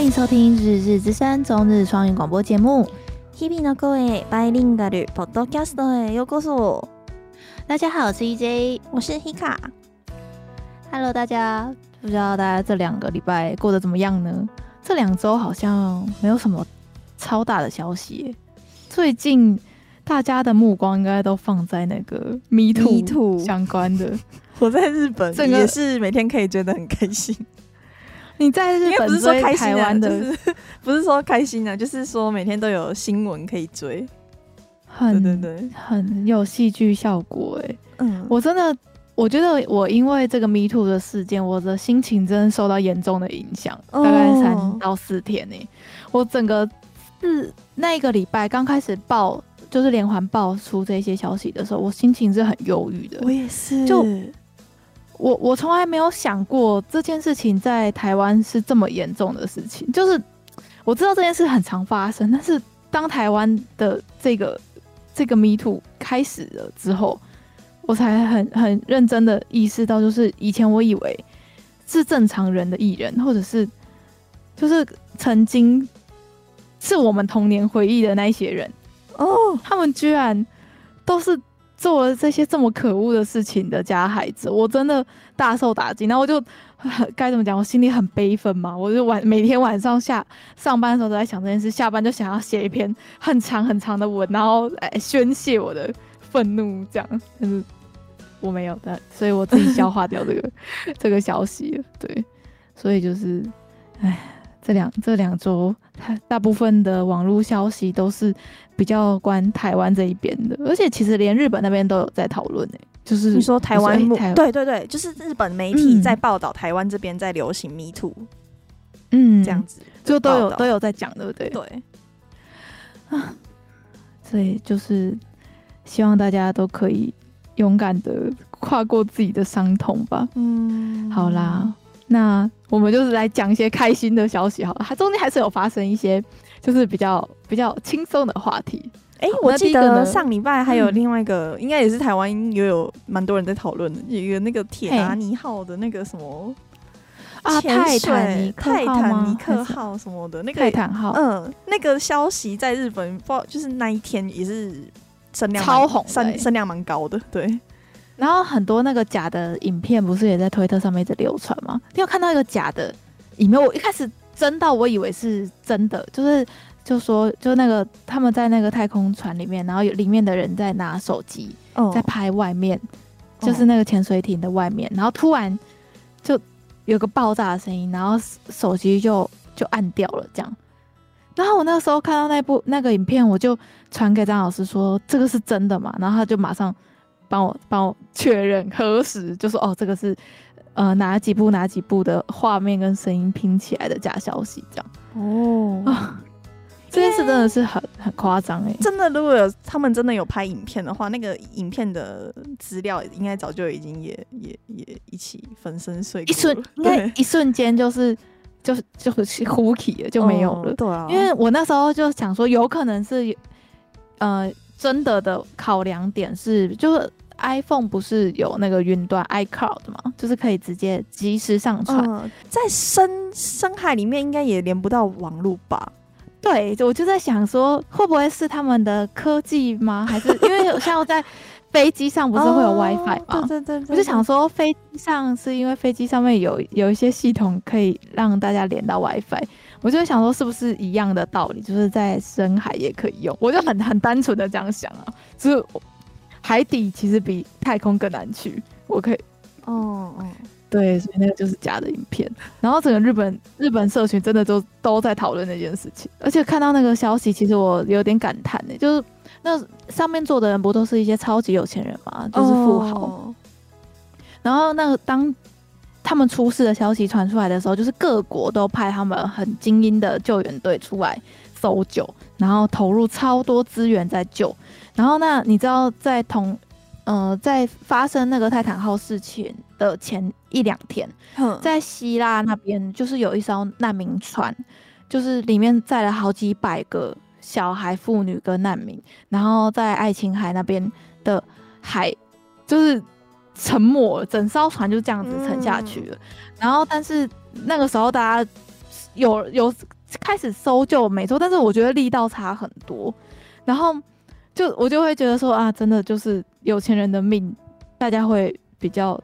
欢迎收听《日日之声》中日双语广播节目。日々の声バイリンガルポッドキャストへようこそ。大家好，我是 EJ，我是 Hika。Hello，大家，不知道大家这两个礼拜过得怎么样呢？这两周好像没有什么超大的消息。最近大家的目光应该都放在那个 Me Too 相关的。我在日本也是每天可以觉得很开心。 你在日本追台湾的，不是，不是说开心啊，就是说每天都有新闻可以追，很对对对，很有戏剧效果哎。嗯，我真的，我觉得我因为这个 Me Too 的事件，我的心情真的受到严重的影响，大概三到四天呢。我整个是那个礼拜刚开始爆，就是连环爆出这些消息的时候，我心情是很忧郁的。我也是，就。我我从来没有想过这件事情在台湾是这么严重的事情，就是我知道这件事很常发生，但是当台湾的这个这个 Me Too 开始了之后，我才很很认真的意识到，就是以前我以为是正常人的艺人，或者是就是曾经是我们童年回忆的那些人哦，他们居然都是。做了这些这么可恶的事情的家孩子，我真的大受打击。然后我就 该怎么讲？我心里很悲愤嘛。我就晚每天晚上下上班的时候都在想这件事，下班就想要写一篇很长很长的文，然后来宣泄我的愤怒。这样，但是我没有的，所以我自己消化掉这个 这个消息。对，所以就是，唉，这两这两周，大部分的网络消息都是。比较关台湾这一边的，而且其实连日本那边都有在讨论诶，就是你说台湾，对对对，就是日本媒体在报道台湾这边在流行 Me Too，嗯，这样子就都有都有在讲，对不对？对，啊，所以就是希望大家都可以勇敢的跨过自己的伤痛吧。嗯，好啦，那我们就是来讲一些开心的消息好了，它中间还是有发生一些。就是比较比较轻松的话题。哎、欸，我记得上礼拜还有另外一个，嗯、应该也是台湾也有蛮多人在讨论的，有一个那个铁达尼号的那个什么啊，泰坦尼克泰坦尼克号什么的那个泰坦号，嗯，那个消息在日本，不就是那一天也是声量超红，声声量蛮高的。对，然后很多那个假的影片不是也在推特上面一直流传吗？你有看到一个假的影片？我一开始。真到我以为是真的，就是就说就那个他们在那个太空船里面，然后有里面的人在拿手机在拍外面，哦、就是那个潜水艇的外面，然后突然就有个爆炸的声音，然后手机就就按掉了这样。然后我那个时候看到那部那个影片，我就传给张老师说这个是真的嘛，然后他就马上帮我帮我确认核实，就说哦这个是。呃，哪几部哪几部的画面跟声音拼起来的假消息，这样哦啊，这件事真的是很很夸张哎！真的，如果有他们真的有拍影片的话，那个影片的资料应该早就已经也也也一起粉身碎骨，一瞬应该一瞬间就是就是就是呼起了就没有了。对啊，因为我那时候就想说，有可能是呃真的的考量点是就是。iPhone 不是有那个云端 iCloud 吗？就是可以直接即时上传，呃，在深深海里面应该也连不到网络吧？对，我就在想说，会不会是他们的科技吗？还是因为像在飞机上不是会有 WiFi 吗？哦、对，对，对，对对，我就想说，飞机上是因为飞机上面有有一些系统可以让大家连到 WiFi，我就想说是不是一样的道理，就是在深海也可以用？我就很很单纯的这样想啊，就是。海底其实比太空更难去，我可以，哦哦，对，所以那个就是假的影片。然后整个日本日本社群真的都都在讨论那件事情，而且看到那个消息，其实我有点感叹呢，就是那上面坐的人不都是一些超级有钱人吗？就是富豪。哦、然后那个当他们出事的消息传出来的时候，就是各国都派他们很精英的救援队出来搜救，然后投入超多资源在救。然后那你知道在同，呃，在发生那个泰坦号事情的前一两天，在希腊那边就是有一艘难民船，就是里面载了好几百个小孩、妇女跟难民，然后在爱琴海那边的海就是沉没了，整艘船就这样子沉下去了。然后但是那个时候大家有有开始搜救没错，但是我觉得力道差很多。然后就我就会觉得说啊，真的就是有钱人的命，大家会比较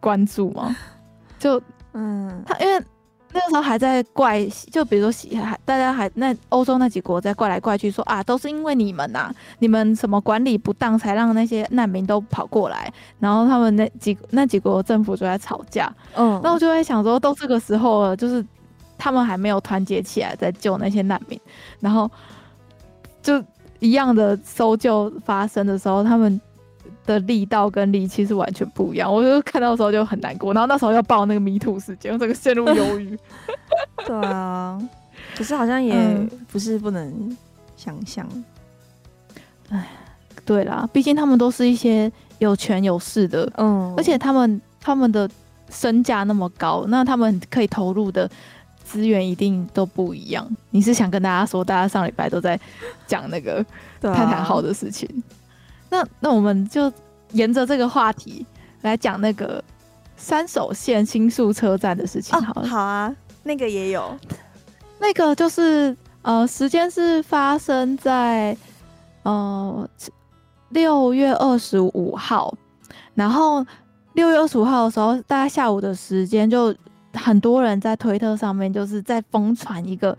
关注吗？就嗯，他因为。那个时候还在怪，就比如说洗，还大家还那欧洲那几国在怪来怪去说，说啊，都是因为你们呐、啊，你们什么管理不当，才让那些难民都跑过来。然后他们那几那几国政府就在吵架。嗯，那我就会想说，都这个时候了，就是他们还没有团结起来在救那些难民，然后就一样的搜救发生的时候，他们。的力道跟力气是完全不一样，我就看到的时候就很难过，然后那时候要报那个 MeToo 事件，我整个陷入忧郁。对啊，可是好像也不是不能想象。哎、嗯，对啦，毕竟他们都是一些有权有势的，嗯，而且他们他们的身价那么高，那他们可以投入的资源一定都不一样。你是想跟大家说，大家上礼拜都在讲那个泰坦号的事情？那那我们就沿着这个话题来讲那个三手线新宿车站的事情好了。哦，好啊，那个也有，那个就是呃，时间是发生在呃六月二十五号，然后六月二十五号的时候，大概下午的时间，就很多人在推特上面就是在疯传一个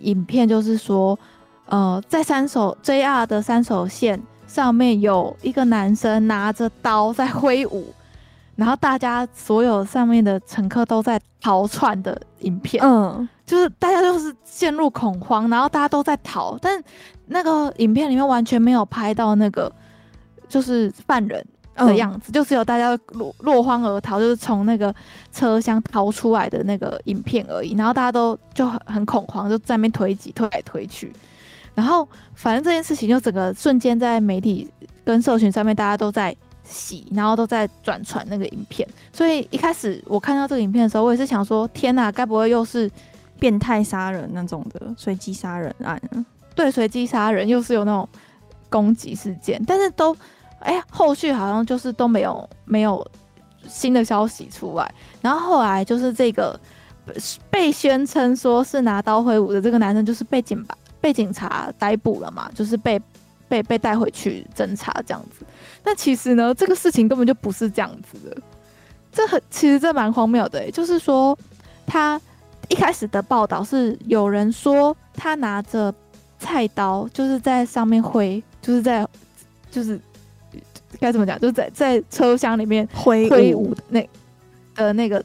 影片，就是说呃，在三手 JR 的三手线。上面有一个男生拿着刀在挥舞，然后大家所有上面的乘客都在逃窜的影片，嗯，就是大家就是陷入恐慌，然后大家都在逃，但那个影片里面完全没有拍到那个就是犯人的样子，嗯、就只有大家落落荒而逃，就是从那个车厢逃出来的那个影片而已，然后大家都就很很恐慌，就在那边推挤推来推去。然后，反正这件事情就整个瞬间在媒体跟社群上面，大家都在洗，然后都在转传那个影片。所以一开始我看到这个影片的时候，我也是想说：天哪，该不会又是变态杀人那种的随机杀人案？对，随机杀人又是有那种攻击事件，但是都哎，后续好像就是都没有没有新的消息出来。然后后来就是这个被宣称说是拿刀挥舞的这个男生，就是被警吧。被警察逮捕了嘛，就是被被被带回去侦查这样子。但其实呢，这个事情根本就不是这样子的。这很其实这蛮荒谬的，欸，就是说他一开始的报道是有人说他拿着菜刀，就是在上面挥，就是在就是该怎么讲，就是在在车厢里面挥挥舞的那呃那个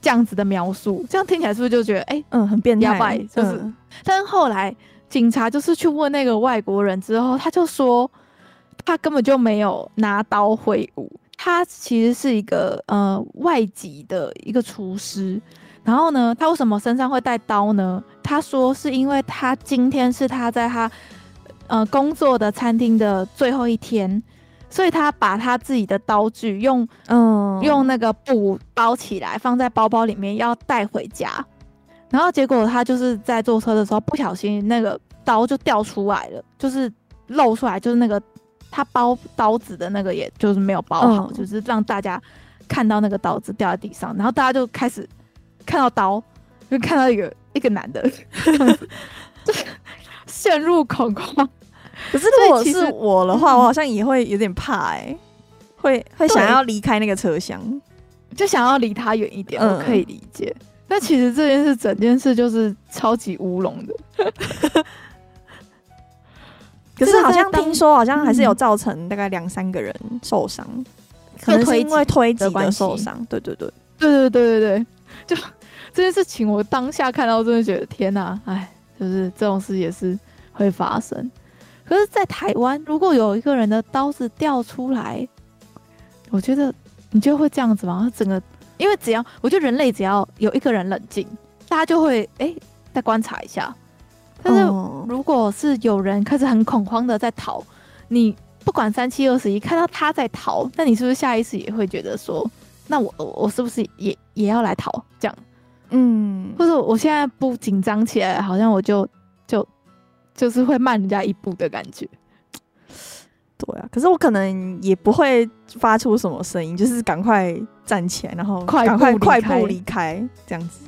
这样子的描述，这样听起来是不是就觉得哎、欸、嗯很变态？就是，嗯、但是后来。警察就是去问那个外国人之后，他就说他根本就没有拿刀挥舞，他其实是一个呃外籍的一个厨师。然后呢，他为什么身上会带刀呢？他说是因为他今天是他在他呃工作的餐厅的最后一天，所以他把他自己的刀具用嗯用那个布包起来，放在包包里面要带回家。然后结果他就是在坐车的时候不小心那个刀就掉出来了，就是露出来，就是那个他包刀子的那个，也就是没有包好，嗯、就是让大家看到那个刀子掉在地上，然后大家就开始看到刀，就看到一个一个男的，就陷入恐慌。可是如果是我的话，我好像也会有点怕哎、欸，会会想要离开那个车厢，就想要离他远一点，嗯、我可以理解。但其实这件事，整件事就是超级乌龙的。可是好像听说，好像还是有造成大概两三个人受伤，嗯、可能是因为推挤的受伤。对对对，对对对对对，就这件事情，我当下看到，真的觉得天哪，哎，就是这种事也是会发生。可是，在台湾，如果有一个人的刀子掉出来，我觉得你就会这样子吗？整个。因为只要我觉得人类只要有一个人冷静，大家就会哎、欸、再观察一下。但是如果是有人开始很恐慌的在逃，你不管三七二十一看到他在逃，那你是不是下意识也会觉得说，那我我是不是也也要来逃？这样，嗯，或者我现在不紧张起来，好像我就就就是会慢人家一步的感觉。对啊，可是我可能也不会发出什么声音，就是赶快站起来，然后快快快步离开这样子。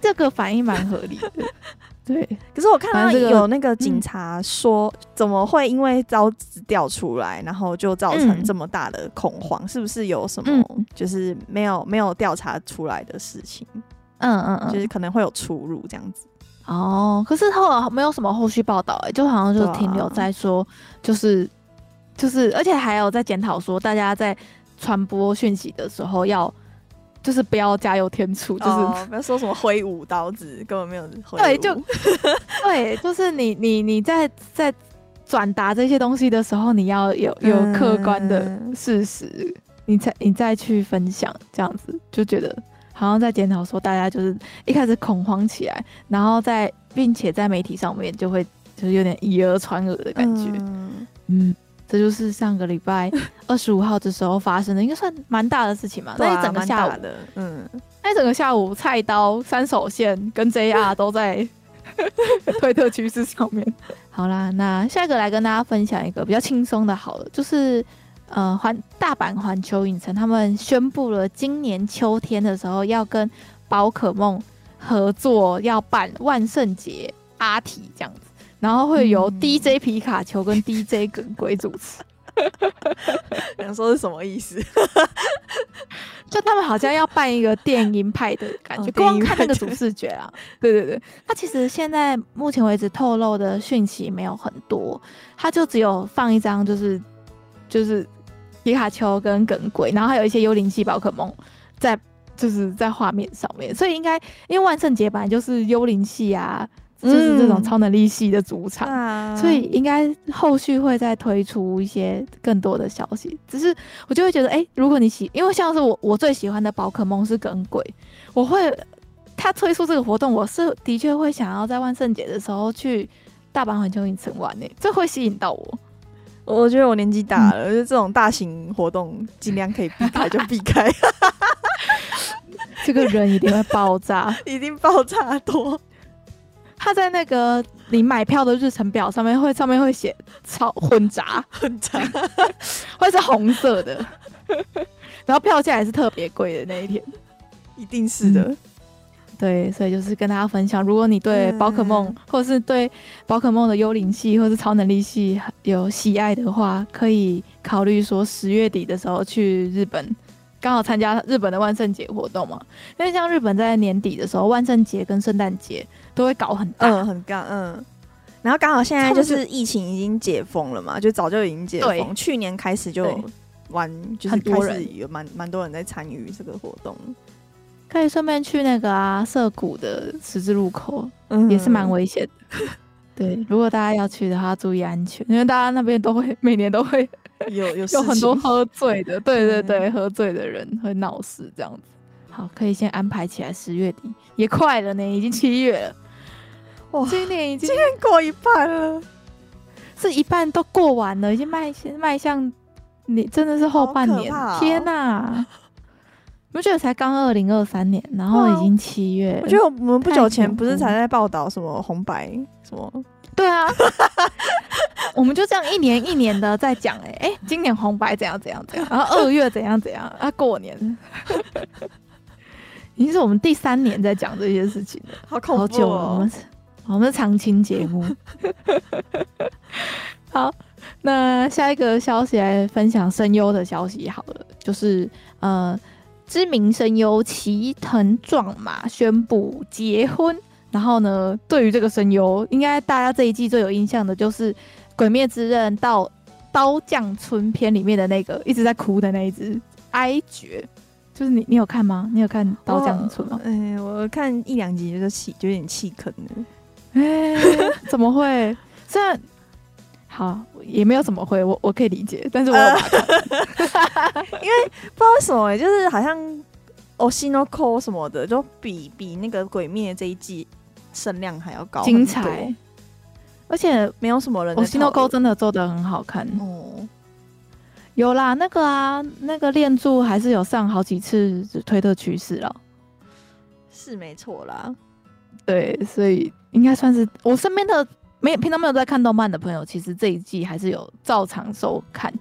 这个反应蛮合理的。对，可是我看到有那个警察说，怎么会因为招子掉出来，然后就造成这么大的恐慌？嗯、是不是有什么就是没有没有调查出来的事情？嗯嗯嗯，就是可能会有出入这样子。哦，可是后来没有什么后续报道，哎，就好像就停留在说，就是就是，而且还有在检讨说，大家在传播讯息的时候要。就是不要加油添醋，就是、哦、不要说什么挥舞刀子，根本没有挥舞。对，就 对，就是你你你在在转达这些东西的时候，你要有有客观的事实，嗯、你才你再去分享，这样子就觉得好像在检讨说，大家就是一开始恐慌起来，然后在并且在媒体上面就会就是有点以讹传讹的感觉，嗯。嗯这就是上个礼拜 二十五号的时候发生的，应该算蛮大的事情嘛。那一整个下午的，嗯，那一整个下午，菜刀、三手线跟 JR 都在 推特趋势上面。好啦，那下一个来跟大家分享一个比较轻松的，好了，就是呃环大阪环球影城他们宣布了，今年秋天的时候要跟宝可梦合作，要办万圣节阿提这样子。然后会由 DJ 皮卡丘跟 DJ 耿鬼主持，想说是什么意思？就他们好像要办一个电音派的感觉，光看那个主视觉啊，对对 对。他其实现在目前为止透露的讯息没有很多，他就只有放一张，就是就是皮卡丘跟耿鬼，然后还有一些幽灵系宝可梦在就是在画面上面，所以应该因为万圣节本来就是幽灵系啊。就是这种超能力系的主场，嗯、所以应该后续会再推出一些更多的消息。只是我就会觉得，哎、欸，如果你喜，因为像是我，我最喜欢的宝可梦是耿鬼，我会他推出这个活动，我是的确会想要在万圣节的时候去大阪环球影城玩呢，这会吸引到我。我觉得我年纪大了，嗯、就这种大型活动尽量可以避开就避开。这个人一定会爆炸，一定爆炸多。他在那个你买票的日程表上面会上面会写超混杂混杂，会是红色的，然后票价也是特别贵的那一天，一定是的、嗯。对，所以就是跟大家分享，如果你对宝可梦、嗯、或者是对宝可梦的幽灵系或是超能力系有喜爱的话，可以考虑说十月底的时候去日本。刚好参加日本的万圣节活动嘛，因为像日本在年底的时候，万圣节跟圣诞节都会搞很大，嗯，很大，嗯。然后刚好现在就是疫情已经解封了嘛，就早就已经解封，对。去年开始就玩，就是开始有蛮蛮多人在参与这个活动，可以顺便去那个啊涩谷的十字路口，嗯，也是蛮危险的。对，如果大家要去的话，注意安全，因为大家那边都会 每年都会。有有有很多喝醉的，对对对，喝醉的人会闹事这样子。好，可以先安排起来，十月底也快了呢，已经七月了。哇，今年已经今年过一半了，是一半都过完了，已经迈向迈向你真的是后半年。哦、天哪！我觉得才刚二零二三年，然后已经七月。我觉得我们不久前不是才在报道什么红白什么？对啊。我们就这样一年一年的在讲，哎哎，今年红白怎样怎样怎样，然后二月怎样怎样啊，过年，已经是我们第三年在讲这些事情了，好恐怖哦，好久了，我们是我们是常青节目。好，那下一个消息来分享声优的消息好了，就是呃，知名声优齐藤壮马宣布结婚，然后呢，对于这个声优，应该大家这一季最有印象的就是。《鬼灭之刃》到刀匠村篇里面的那个一直在哭的那一只哀绝，就是你，你有看吗？你有看刀匠村吗？哎，我看一两集就气，就有点气坑了。哎，怎么会？虽然好也没有怎么会，我我可以理解，但是我 因为不知道为什么，就是好像 Oshinoko 什么的，就比比那个《鬼灭》这一季声量还要高，精彩。而且没有什么人，我心头沟真的做的很好看哦。有啦，那个啊，那个练柱还是有上好几次推特趋势了，是没错啦。对，所以应该算是我身边的没平常没有在看动漫的朋友，其实这一季还是有照常收看《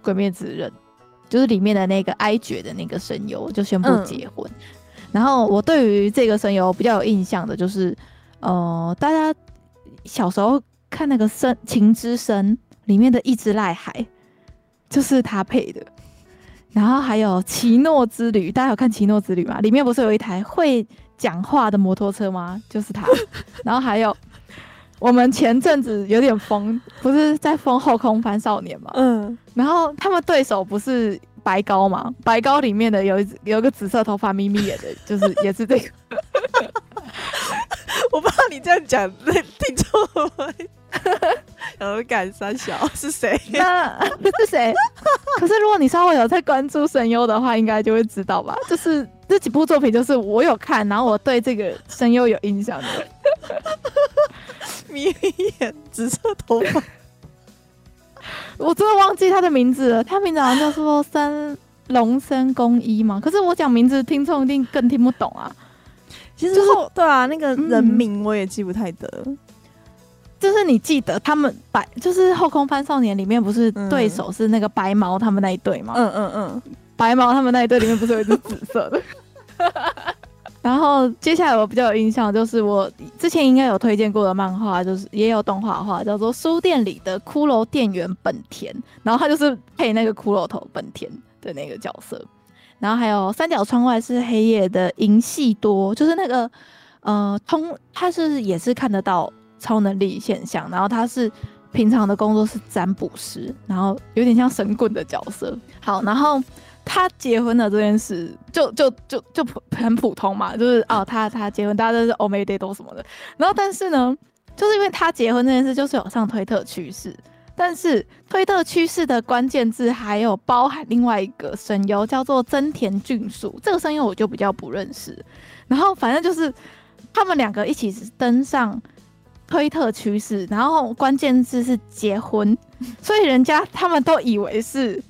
鬼灭之刃》，就是里面的那个哀绝的那个声优就宣布结婚。嗯然后我对于这个声优比较有印象的就是，呃，大家小时候看那个《声情之声》里面的一只癞海，就是他配的。然后还有《奇诺之旅》，大家有看《奇诺之旅》吗？里面不是有一台会讲话的摩托车吗？就是他。然后还有我们前阵子有点疯，不是在疯《后空翻少年》嘛？嗯。然后他们对手不是白高嘛？白高里面的有一有一个紫色头发、眯眯眼的，就是 也是这个。我不知道你这样讲，那听错了。然后感三小是谁？那是谁？可是如果你稍微有在关注声优的话，应该就会知道吧。就是这几部作品，就是我有看，然后我对这个声优有印象的。眯眯眼，紫色头发，我真的忘记他的名字了。他名字好像叫做森龙森公一嘛。可是我讲名字，听众一定更听不懂啊。其实、就是、对啊，那个人名我也记不太得。嗯就是你记得他们白，就是《后空翻少年》里面不是对手是那个白毛他们那一队吗？嗯嗯嗯，白毛他们那一队里面不是有一只紫色的？然后接下来我比较有印象，就是我之前应该有推荐过的漫画，就是也有动画画，叫做《书店里的骷髅店员本田》，然后他就是配那个骷髅头本田的那个角色。然后还有《三角窗外是黑夜》的银系多，就是那个呃通，他是也是看得到。超能力现象，然后他是平常的工作是占卜师，然后有点像神棍的角色。好，然后他结婚的这件事就就就就普很普通嘛，就是哦，他他结婚，大家都是欧美 day 都什么的。然后但是呢，就是因为他结婚这件事，就是有上推特趋势，但是推特趋势的关键字还有包含另外一个声优叫做真田俊树，这个声优我就比较不认识。然后反正就是他们两个一起登上。推特趋势，然后关键字是结婚，所以人家他们都以为是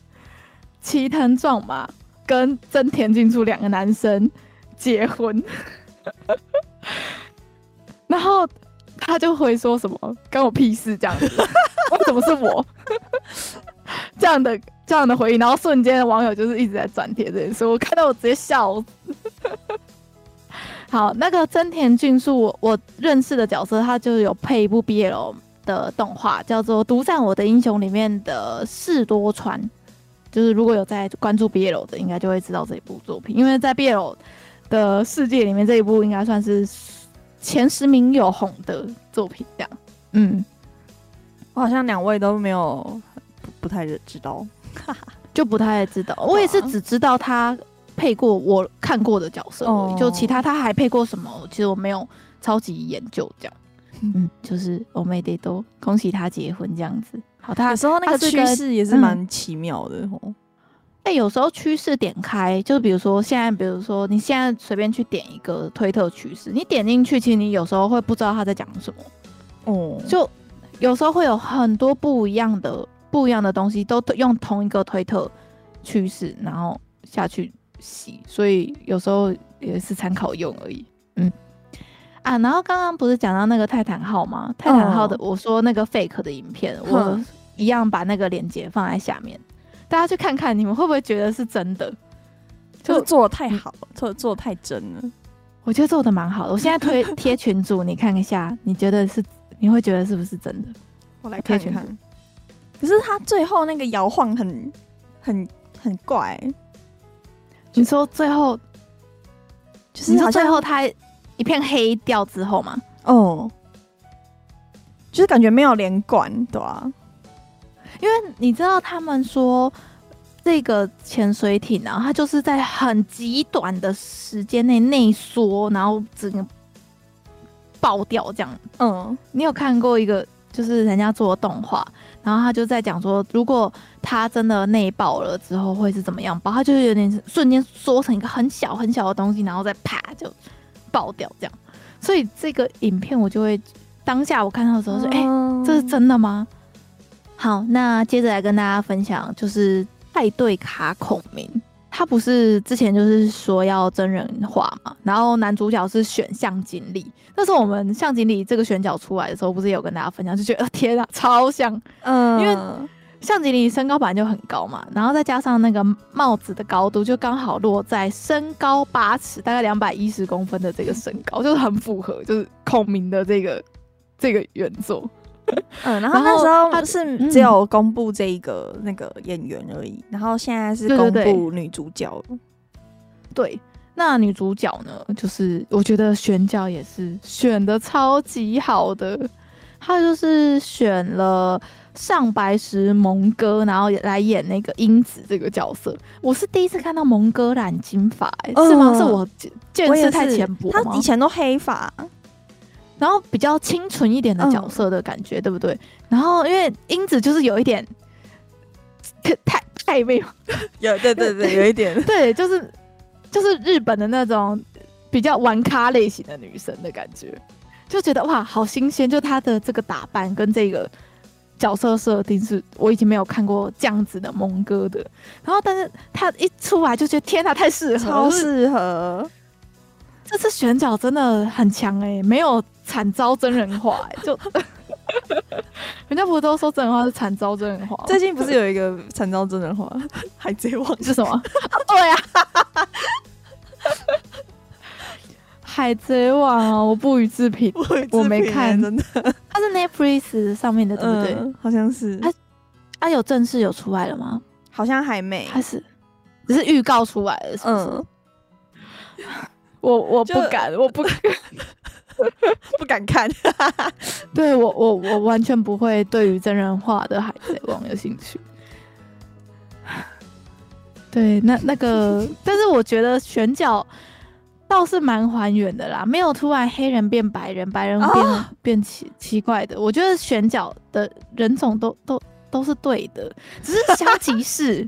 齐藤壮马跟真田俊树两个男生结婚，然后他就会说什么“关我屁事”这样子，为什么是我？这样的这样的回应，然后瞬间网友就是一直在转贴这件事，我看到我直接笑死。好，那个真田俊树，我我认识的角色，他就有配一部 BL 的动画，叫做《独占我的英雄》里面的世多川，就是如果有在关注 BL 的，应该就会知道这一部作品，因为在 BL 的世界里面，这一部应该算是前十名有红的作品。这样，嗯，我好像两位都没有不，不太知道，就不太知道，我也是只知道他。配过我看过的角色而已，oh. 就其他他还配过什么？其实我没有超级研究这样。嗯，就是欧美得都恭喜他结婚这样子。好，他有时候那个趋势也是蛮奇妙的哦。哎、嗯欸，有时候趋势点开，就比如说现在，比如说你现在随便去点一个推特趋势，你点进去，其实你有时候会不知道他在讲什么。哦、oh.，就有时候会有很多不一样的不一样的东西，都用同一个推特趋势，然后下去洗。所以有时候也是参考用而已。嗯啊，然后刚刚不是讲到那个泰坦号吗？泰坦号的，我说那个 fake 的影片，我一样把那个链接放在下面，大家去看看，你们会不会觉得是真的？就做的太好了，做做的太真了。我觉得做的蛮好的。我现在推 贴群主，你看一下，你觉得是？你会觉得是不是真的？我来看看。可是他最后那个摇晃很很很怪。你说最后就是你说最后他一片黑掉之后嘛？哦，就是感觉没有连贯，对啊。因为你知道他们说这个潜水艇啊，它就是在很极短的时间内内缩，然后整个爆掉这样。嗯，你有看过一个就是人家做的动画？然后他就在讲说，如果他真的内爆了之后会是怎么样爆？他就是有点瞬间缩成一个很小很小的东西，然后再啪就爆掉这样。所以这个影片我就会当下我看到的时候说：“哎、欸，这是真的吗？”好，那接着来跟大家分享，就是派对卡孔明。他不是之前就是说要真人化嘛，然后男主角是选向井理。那时候我们向井理这个选角出来的时候，不是有跟大家分享，就觉得天啊，超像，嗯，因为项吉林身高本来就很高嘛，然后再加上那个帽子的高度，就刚好落在身高八尺，大概两百一十公分的这个身高，就是很符合，就是孔明的这个这个原作。嗯，然后那时候他是只有公布这一个那个演员而已，然后现在是公布女主角。对，那女主角呢，就是我觉得选角也是选的超级好的，她就是选了。上白石萌哥，然后来演那个英子这个角色，我是第一次看到萌哥染金发，欸，是吗？是我见识太浅薄吗？他以前都黑发，然后比较清纯一点的角色的感觉，嗯、对不对？然后因为英子就是有一点太太没有，有对对对，有一点 对，就是就是日本的那种比较玩咖类型的女生的感觉，就觉得哇，好新鲜！就她的这个打扮跟这个。角色设定是我已经没有看过这样子的蒙哥的，然后但是他一出来就觉得天哪，太适合，超适合！这次选角真的很强哎、欸，没有惨遭真人化 就 人家不是都说真人化是惨遭真人化？最近不是有一个惨遭真人化《海贼王》是什么？对啊。海贼王哦，我不予置评，我没看，真的。它是 Netflix 上面的，对不对？嗯、好像是。它它有正式有出来了吗？好像还没，还是只是预告出来了，是不是？嗯、我我不敢，我不敢，不敢看。对我我我完全不会对于真人化的海贼王有兴趣。对，那那个，但是我觉得选角。倒是蛮还原的啦，没有突然黑人变白人，白人变、哦、变奇奇怪的。我觉得选角的人种都都都是对的，只是香吉士，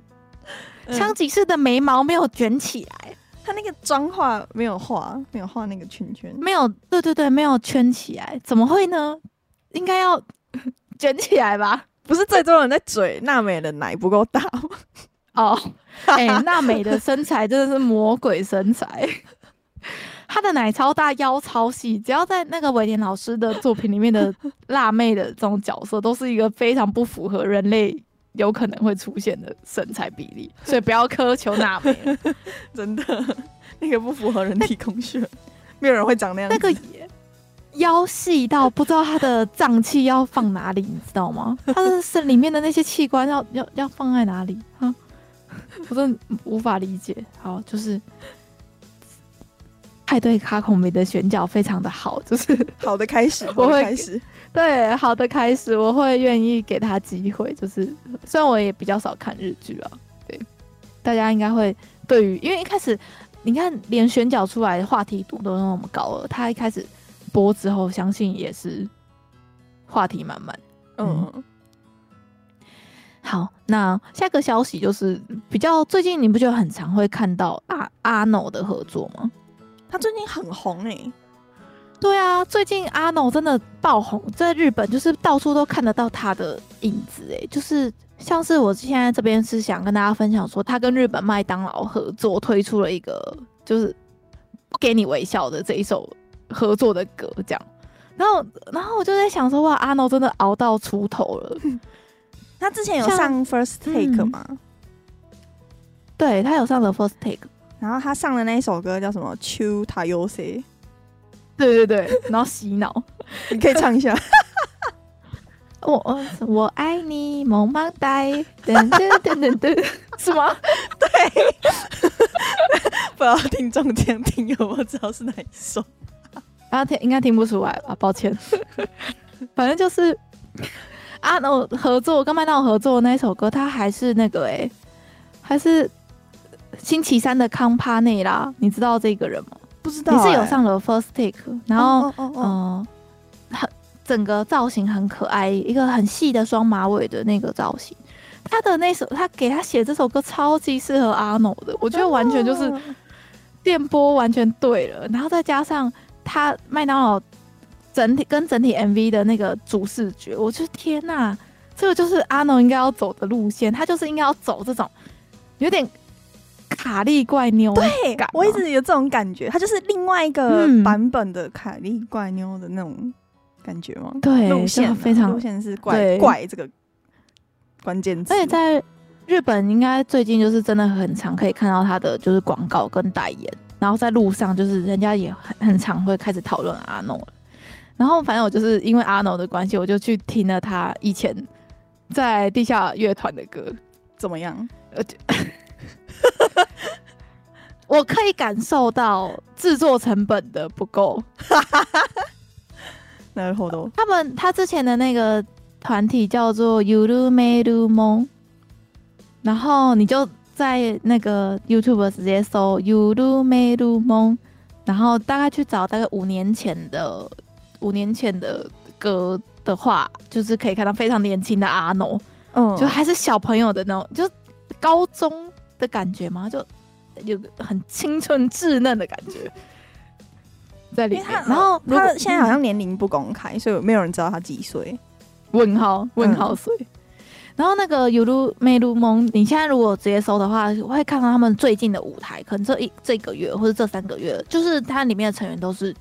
香吉士的眉毛没有卷起来，他那个妆画没有画，没有画那个圈圈，没有，对对对，没有圈起来，怎么会呢？应该要 卷起来吧？不是最多人在嘴娜美的奶不够大吗？哦，哎、欸，娜美的身材真的是魔鬼身材。她的奶超大，腰超细，只要在那个尾田老师的作品里面的辣妹的这种角色，都是一个非常不符合人类有可能会出现的身材比例，所以不要苛求娜美，真的那个不符合人体工学，没有人会长那样。那个腰细到不知道他的脏器要放哪里，你知道吗？他的身里面的那些器官要要要放在哪里？哈，我真的无法理解。好，就是。派对卡孔明的选角非常的好，就是 好的开始，我会开始，对，好的开始，我会愿意给他机会。就是虽然我也比较少看日剧啊，对，大家应该会对于，因为一开始你看连选角出来的话题度都那么高了，他一开始播之后，相信也是话题满满。嗯，嗯，好，那下个消息就是比较最近，你不觉得很常会看到阿阿 NO 的合作吗？他最近很红哎、欸，对啊，最近阿 NO 真的爆红，在日本就是到处都看得到他的影子哎，就是像是我现在这边是想跟大家分享说，他跟日本麦当劳合作推出了一个就是不给你微笑的这一首合作的歌，这样，然后然后我就在想说，哇，阿 NO 真的熬到出头了。他之前有上 First Take 吗？嗯、对，他有上了 First Take。然后他上的那一首歌叫什么？秋塔优塞。对对对，然后洗脑，你可以唱一下。我我我爱你，萌萌哒，噔噔噔噔噔，是吗？对。不知道听众间听有没有知道是哪一首？啊，听应该听不出来吧？抱歉。反正就是啊，那我合作跟麦当劳合作的那一首歌，他还是那个哎、欸，还是。星期三的康帕内拉，你知道这个人吗？不知道、欸，你是有上了 First Take，然后嗯，很整个造型很可爱，一个很细的双马尾的那个造型。他的那首，他给他写这首歌超级适合阿 NO 的，我觉得完全就是电波完全对了。然后再加上他麦当劳整体跟整体 MV 的那个主视觉，我觉得天呐，这个就是阿 NO 应该要走的路线，他就是应该要走这种有点。卡莉怪妞，对，我一直有这种感觉，它就是另外一个版本的卡莉怪妞的那种感觉吗？对，路线、啊、非常路线是怪怪这个关键词。而且在日本，应该最近就是真的很常可以看到他的就是广告跟代言，然后在路上就是人家也很很常会开始讨论阿诺了。然后反正我就是因为阿诺的关系，我就去听了他以前在地下乐团的歌，怎么样？呃，我可以感受到制作成本的不够。那るほど。他们他之前的那个团体叫做 Yurumerumon，然后你就在那个 YouTube 直接搜 Yurumerumon，然后大概去找大概五年前的。五年前的歌的话，就是可以看到非常年轻的阿诺，嗯，就还是小朋友的那种，就高中的感觉嘛，就 有个很青春稚嫩的感觉 在里面。然后他现在好像年龄不公开，嗯，所以没有人知道他几岁。问号问号岁。嗯，然后那个尤鲁梅鲁蒙，你现在如果直接搜的话，会看到他们最近的舞台，可能这一这个月或者这三个月，就是它里面的成员都是。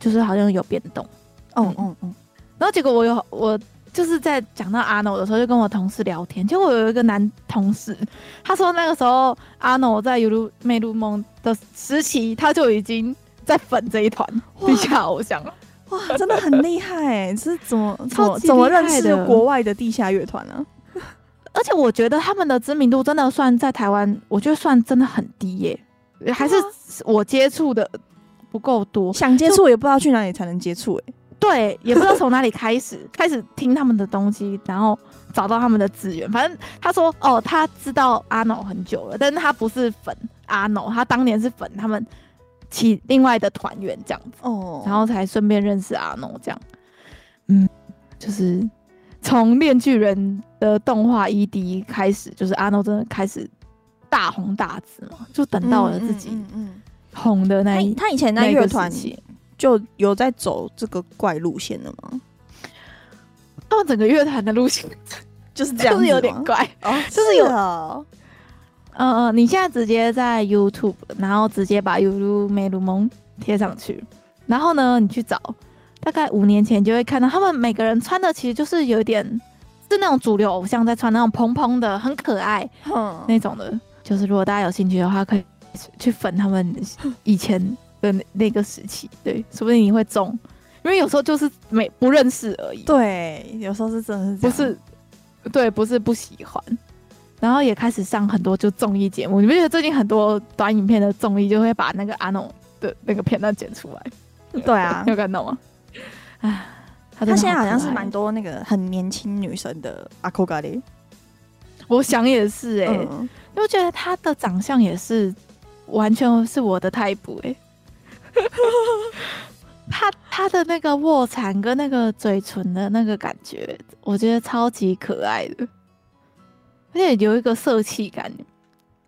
就是好像有变动，嗯嗯嗯，然后结果我有我就是在讲到阿诺的时候，就跟我同事聊天，结果我有一个男同事，他说那个时候阿诺在尤鲁梅鲁梦的时期，他就已经在粉这一团。地下偶像了，哇，真的很厉害哎、欸，是怎么怎么怎么认识国外的地下乐团呢？而且我觉得他们的知名度真的算在台湾，我觉得算真的很低耶、欸，还是我接触的。不够多，想接触也不知道去哪里才能接触哎、欸，对，也不知道从哪里开始 开始听他们的东西，然后找到他们的资源。反正他说哦，他知道阿诺很久了，但是他不是粉阿诺，他当年是粉他们其另外的团员这样子哦，然后才顺便认识阿诺这样。嗯，就是从《链锯人》的动画 ED 开始，就是阿诺真的开始大红大紫嘛，就等到了自己嗯红的那一，他以前那乐团就有在走这个怪路线的吗？他们整个乐团的路线 就是这样，就是有点怪。哦，就是有，嗯嗯、呃，你现在直接在 YouTube，然后直接把鲁蒙贴上去，然后呢，你去找，大概五年前就会看到他们每个人穿的其实就是有点是那种主流偶像在穿那种蓬蓬的，很可爱，嗯，那种的，就是如果大家有兴趣的话，可以。去粉他们以前的那个时期，对，说不定你会中，因为有时候就是没不认识而已。对，有时候是真的是不是，对，不是不喜欢，然后也开始上很多就综艺节目。你不觉得最近很多短影片的综艺就会把那个阿诺的那个片段剪出来？对啊，有看到吗？啊，他现在好像是蛮多那个很年轻女生的阿库咖喱，我想也是哎、欸，嗯、因为觉得他的长相也是。完全是我的 type 哎、欸，他他的那个卧蚕跟那个嘴唇的那个感觉，我觉得超级可爱的，而且有一个色气感，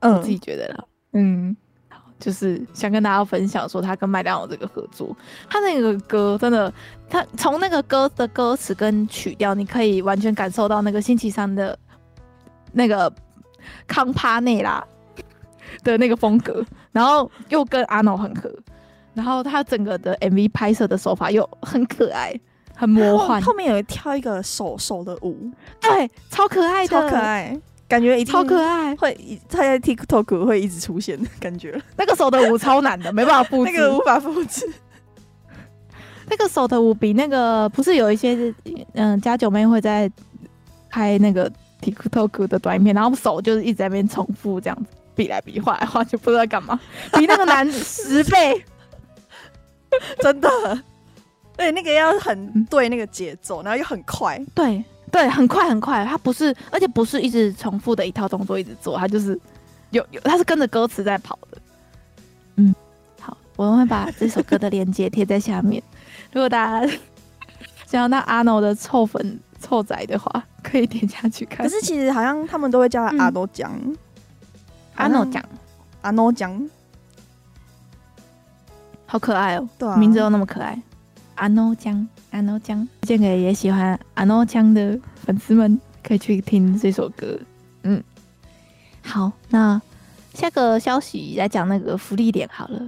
嗯，我自己觉得啦，嗯，好，就是想跟大家分享说他跟麦当劳这个合作，他那个歌真的，他从那个歌的歌词跟曲调，你可以完全感受到那个星期三的那个康帕内拉。的那个风格，然后又跟阿诺很合，然后他整个的 MV 拍摄的手法又很可爱，很魔幻。后，后面有跳一个手手的舞，对，超可爱的，超可爱，感觉一定超可爱，会他在 TikTok 会一直出现的感觉。那个手的舞超难的，没办法复制，那个无法复制。那个手的舞比那个不是有一些嗯家九妹会在拍那个 TikTok 的短片，然后手就是一直在那边重复这样子。比来比画来画就不知道干嘛，比那个难十倍，真的。对，那个要很对那个节奏，然后又很快，对对，很快很快。它不是，而且不是一直重复的一套动作一直做，它就是有有，它是跟着歌词在跑的。嗯，好，我们会把这首歌的链接贴在下面。如果大家 想要那阿诺的臭粉臭仔的话，可以点下去看。可是其实好像他们都会叫他阿诺酱。嗯阿诺酱，阿诺酱，好可爱哦！对啊，名字都那么可爱。阿诺江，阿诺江，推荐给也喜欢阿诺江的粉丝们，可以去听这首歌。嗯，好，那下个消息来讲那个福利点好了。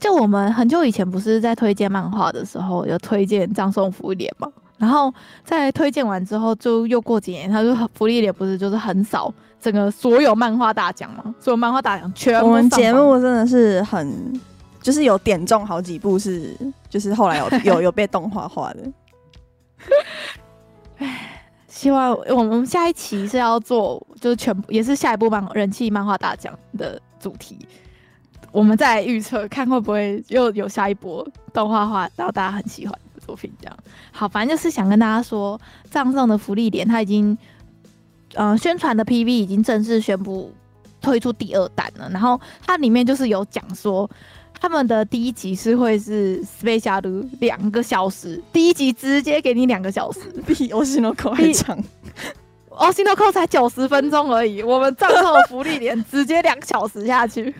就我们很久以前不是在推荐漫画的时候，有推荐葬送福利点吗？然后在推荐完之后，就又过几年，他说福利点不是就是很少整个所有漫画大奖吗？所有漫画大奖全部。我们节目真的是很，就是有点中好几部是，就是后来有 有有被动画化的。唉，希望我们下一期是要做，就是全部也是下一部漫人气漫画大奖的主题。我们再预测看会不会又有下一波动画化，然后大家很喜欢的作品。这样好，反正就是想跟大家说，葬送的福利点它已经，呃，宣传的 PV 已经正式宣布推出第二弹了。然后它里面就是有讲说，他们的第一集是会是 special 两个小时，第一集直接给你两个小时，比欧西诺扣还长。欧西诺扣才九十分钟而已，我们葬送的芙莉莲直接两小时下去。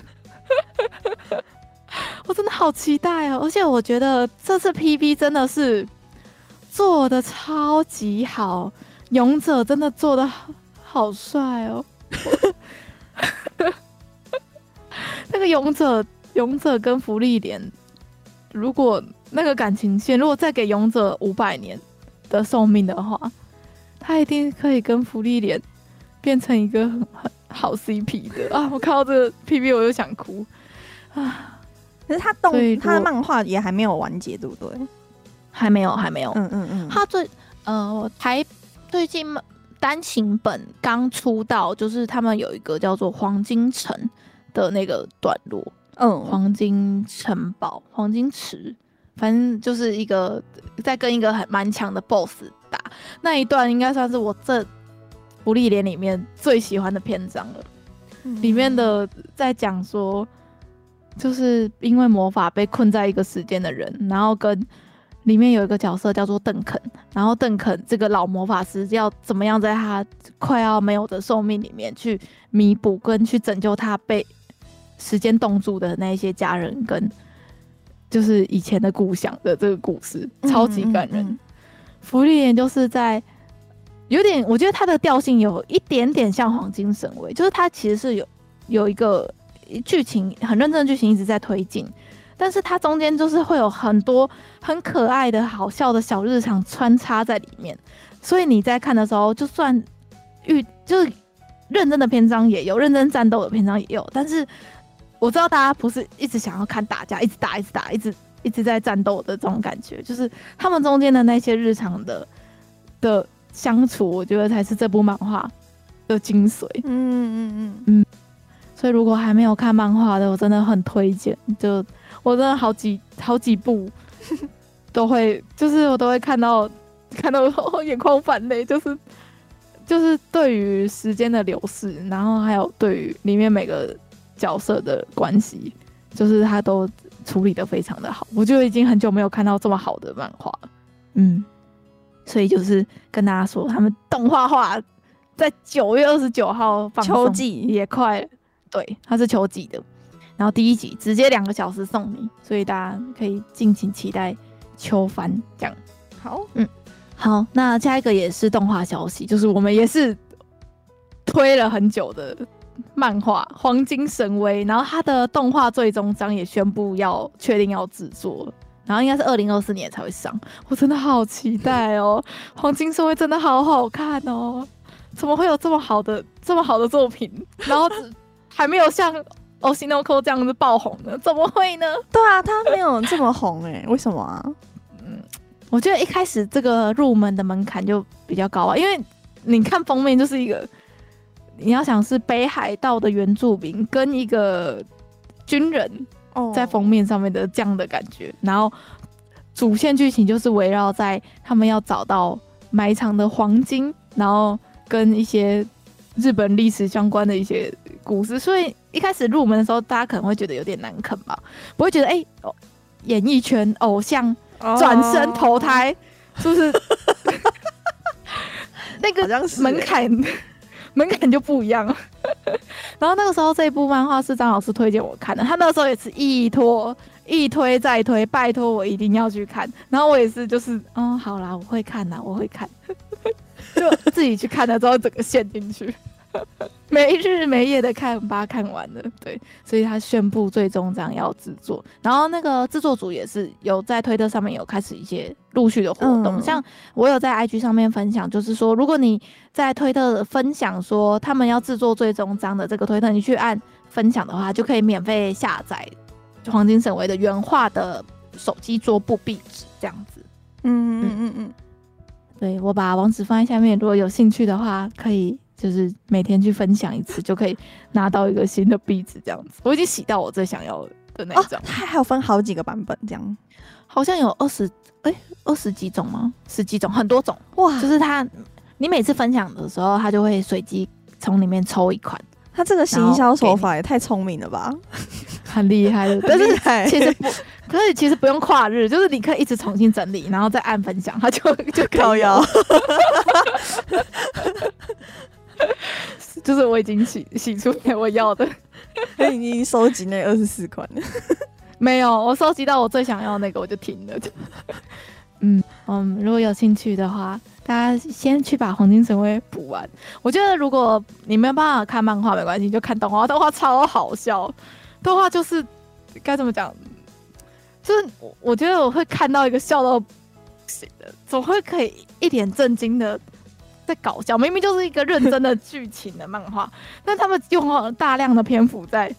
我真的好期待哦！而且我觉得这次 PV 真的是做的超级好，勇者真的做的好帅哦。那个勇者，勇者跟芙莉莲，如果那个感情线，如果再给勇者五百年的寿命的话，他一定可以跟芙莉莲变成一个很很。好 CP 的啊！我看到这个 PV 我就想哭啊！可是他动他的漫画也还没有完结，对不对？还没有，还没有。嗯嗯嗯。他最呃，还最近单行本刚出道，就是他们有一个叫做《黄金城》的那个段落。嗯，黄金城堡、黄金池，反正就是一个在跟一个很蛮强的 BOSS 打那一段，应该算是我这。芙莉莲里面最喜欢的篇章了，嗯、里面的在讲说，就是因为魔法被困在一个时间的人，然后跟里面有一个角色叫做邓肯，然后邓肯这个老魔法师要怎么样在他快要没有的寿命里面去弥补跟去拯救他被时间冻住的那一些家人，跟就是以前的故乡的这个故事，超级感人。嗯嗯嗯嗯、芙莉莲就是在。有点，我觉得它的调性有一点点像《黄金神威》，就是它其实是有有一个剧情很认真的剧情一直在推进，但是它中间就是会有很多很可爱的好笑的小日常穿插在里面，所以你在看的时候，就算遇就是认真的篇章也有，认真战斗的篇章也有，但是我知道大家不是一直想要看打架，一直打，一直打，一直一直在战斗的这种感觉，就是他们中间的那些日常的的。相处，我觉得才是这部漫画的精髓。嗯嗯嗯嗯。所以如果还没有看漫画的，我真的很推荐。就我真的好几好几部 都会，就是我都会看到 看到眼眶泛泪，就是就是对于时间的流逝，然后还有对于里面每个角色的关系，就是他都处理的非常的好。我就已经很久没有看到这么好的漫画了。嗯。所以就是跟大家说，他们动画化在九月二十九号放，秋季也快了。对，它是秋季的，然后第一集直接两个小时送你，所以大家可以敬请期待秋番这样。好，嗯，好，那下一个也是动画消息，就是我们也是推了很久的漫画《黄金神威》，然后它的动画最终章也宣布要确定要制作。然后应该是二零二四年才会上，我真的好期待哦！《黄金神威》真的好好看哦，怎么会有这么好的这么好的作品？然后还没有像《欧西诺扣》这样子爆红呢？怎么会呢？对啊，它没有这么红哎，为什么啊？嗯，我觉得一开始这个入门的门槛就比较高啊，因为你看封面就是一个，你要想是北海道的原住民跟一个军人。在封面上面的这样的感觉，oh. 然后主线剧情就是围绕在他们要找到埋藏的黄金，然后跟一些日本历史相关的一些故事。所以一开始入门的时候，大家可能会觉得有点难啃吧，不会觉得哎、欸，演艺圈偶像转身投胎，oh. 是 不是？那个门槛。门槛就不一样。了，然后那个时候这部漫画是张老师推荐我看的，他那个时候也是一拖一推再推，拜托我一定要去看，然后我也是就是嗯、好啦，我会看啦，我会看，就自己去看了之后整个陷进去，没日没夜的看，把它看完了。对，所以他宣布最终章要制作，然后那个制作组也是有在推特上面有开始一些陆续的活动，嗯、像我有在 IG 上面分享，就是说如果你在推特分享说他们要制作最终章的这个推特，你去按分享的话，就可以免费下载黄金神威的原画的手机桌布壁纸这样子。嗯嗯嗯嗯，对，我把网址放在下面，如果有兴趣的话，可以。就是每天去分享一次，就可以拿到一个新的壁纸，这样子。我已经洗到我最想要的那种。它还有分好几个版本，这样好像有二十哎二十几种吗？十几种，很多种哇！就是它，你每次分享的时候，它就会随机从里面抽一款。它这个行销手法也太聪明了吧，很厉害的。但是其实不，可是其实不用跨日，就是你可以一直重新整理，然后再按分享，它就就可以。就是我已经洗洗出来我要的，你已经收集那二十四款了？没有，我收集到我最想要的那个我就停了。嗯嗯，如果有兴趣的话，大家先去把黄金神威补完。我觉得如果你没有办法看漫画没关系，就看动画，动画超好笑。动画就是该怎么讲？就是我觉得我会看到一个笑到不行的，总会可以一脸震惊的。在搞笑，明明就是一个认真的剧情的漫画，但他们用了大量的篇幅在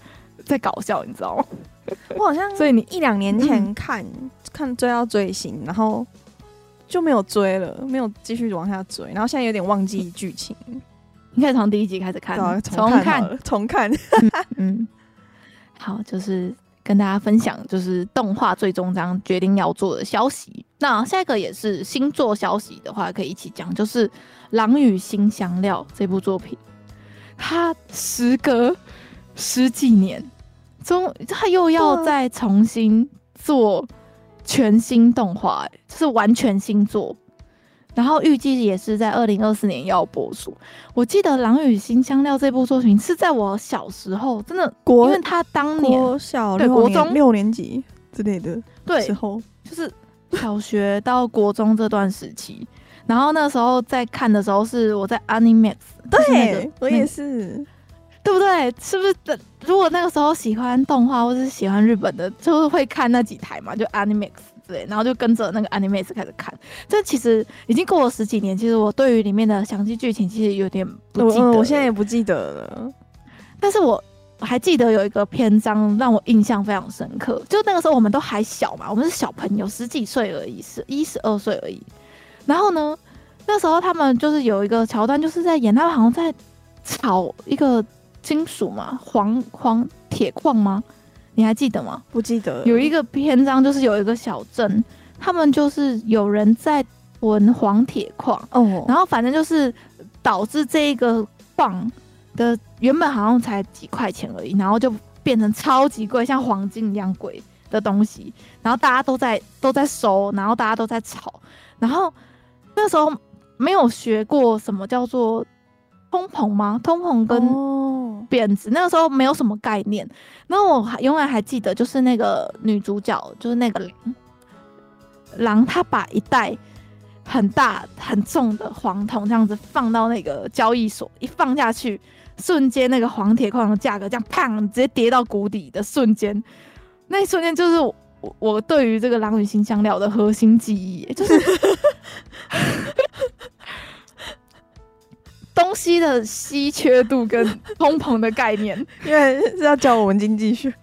在搞笑，你知道吗？我好像所以你一两年前看、嗯、看追到最新，然后就没有追了，没有继续往下追，然后现在有点忘记剧情。你可以从第一集开始看，重看重看。嗯，好，就是跟大家分享，就是动画最终章决定要做的消息。那下一个也是星座消息的话，可以一起讲，就是。《狼与辛香料》这部作品，它时隔十几年，终它又要再重新做全新动画，就是完全新作。然后预计也是在二零二四年要播出。我记得《狼与辛香料》这部作品是在我小时候，真的，国因为他当年国小对国中六年级之类的对时候，就是小学到国中这段时期。然后那时候在看的时候是我在 Animax，对、那个、我也是，对不对？是不是？如果那个时候喜欢动画或是喜欢日本的，就是会看那几台嘛，就 Animax 之类，然后就跟着那个 Animax 开始看。这其实已经过了十几年，其实我对于里面的详细剧情其实有点不记得我，我现在也不记得了。但是我还记得有一个篇章让我印象非常深刻，就那个时候我们都还小嘛，我们是小朋友，十几岁而已，十一十二岁而已。然后呢，那时候他们就是有一个桥段，就是在演他们好像在炒一个金属嘛，黄黄铁矿吗？你还记得吗？不记得。有一个篇章就是有一个小镇，他们就是有人在囤黄铁矿哦，然后反正就是导致这一个矿的原本好像才几块钱而已，然后就变成超级贵，像黄金一样贵的东西，然后大家都在都在收，然后大家都在炒，然后。那时候没有学过什么叫做通膨吗？通膨跟贬值，那个时候没有什么概念。然后我还永远还记得，就是那个女主角，就是那个狼，狼她把一袋很大很重的黄铜这样子放到那个交易所，一放下去，瞬间那个黄铁矿的价格这样砰直接跌到谷底的瞬间，那一瞬间就是我，我对于这个狼与辛香料的核心记忆，就是。东西的稀缺度跟通膨的概念，因为是要教我们经济学。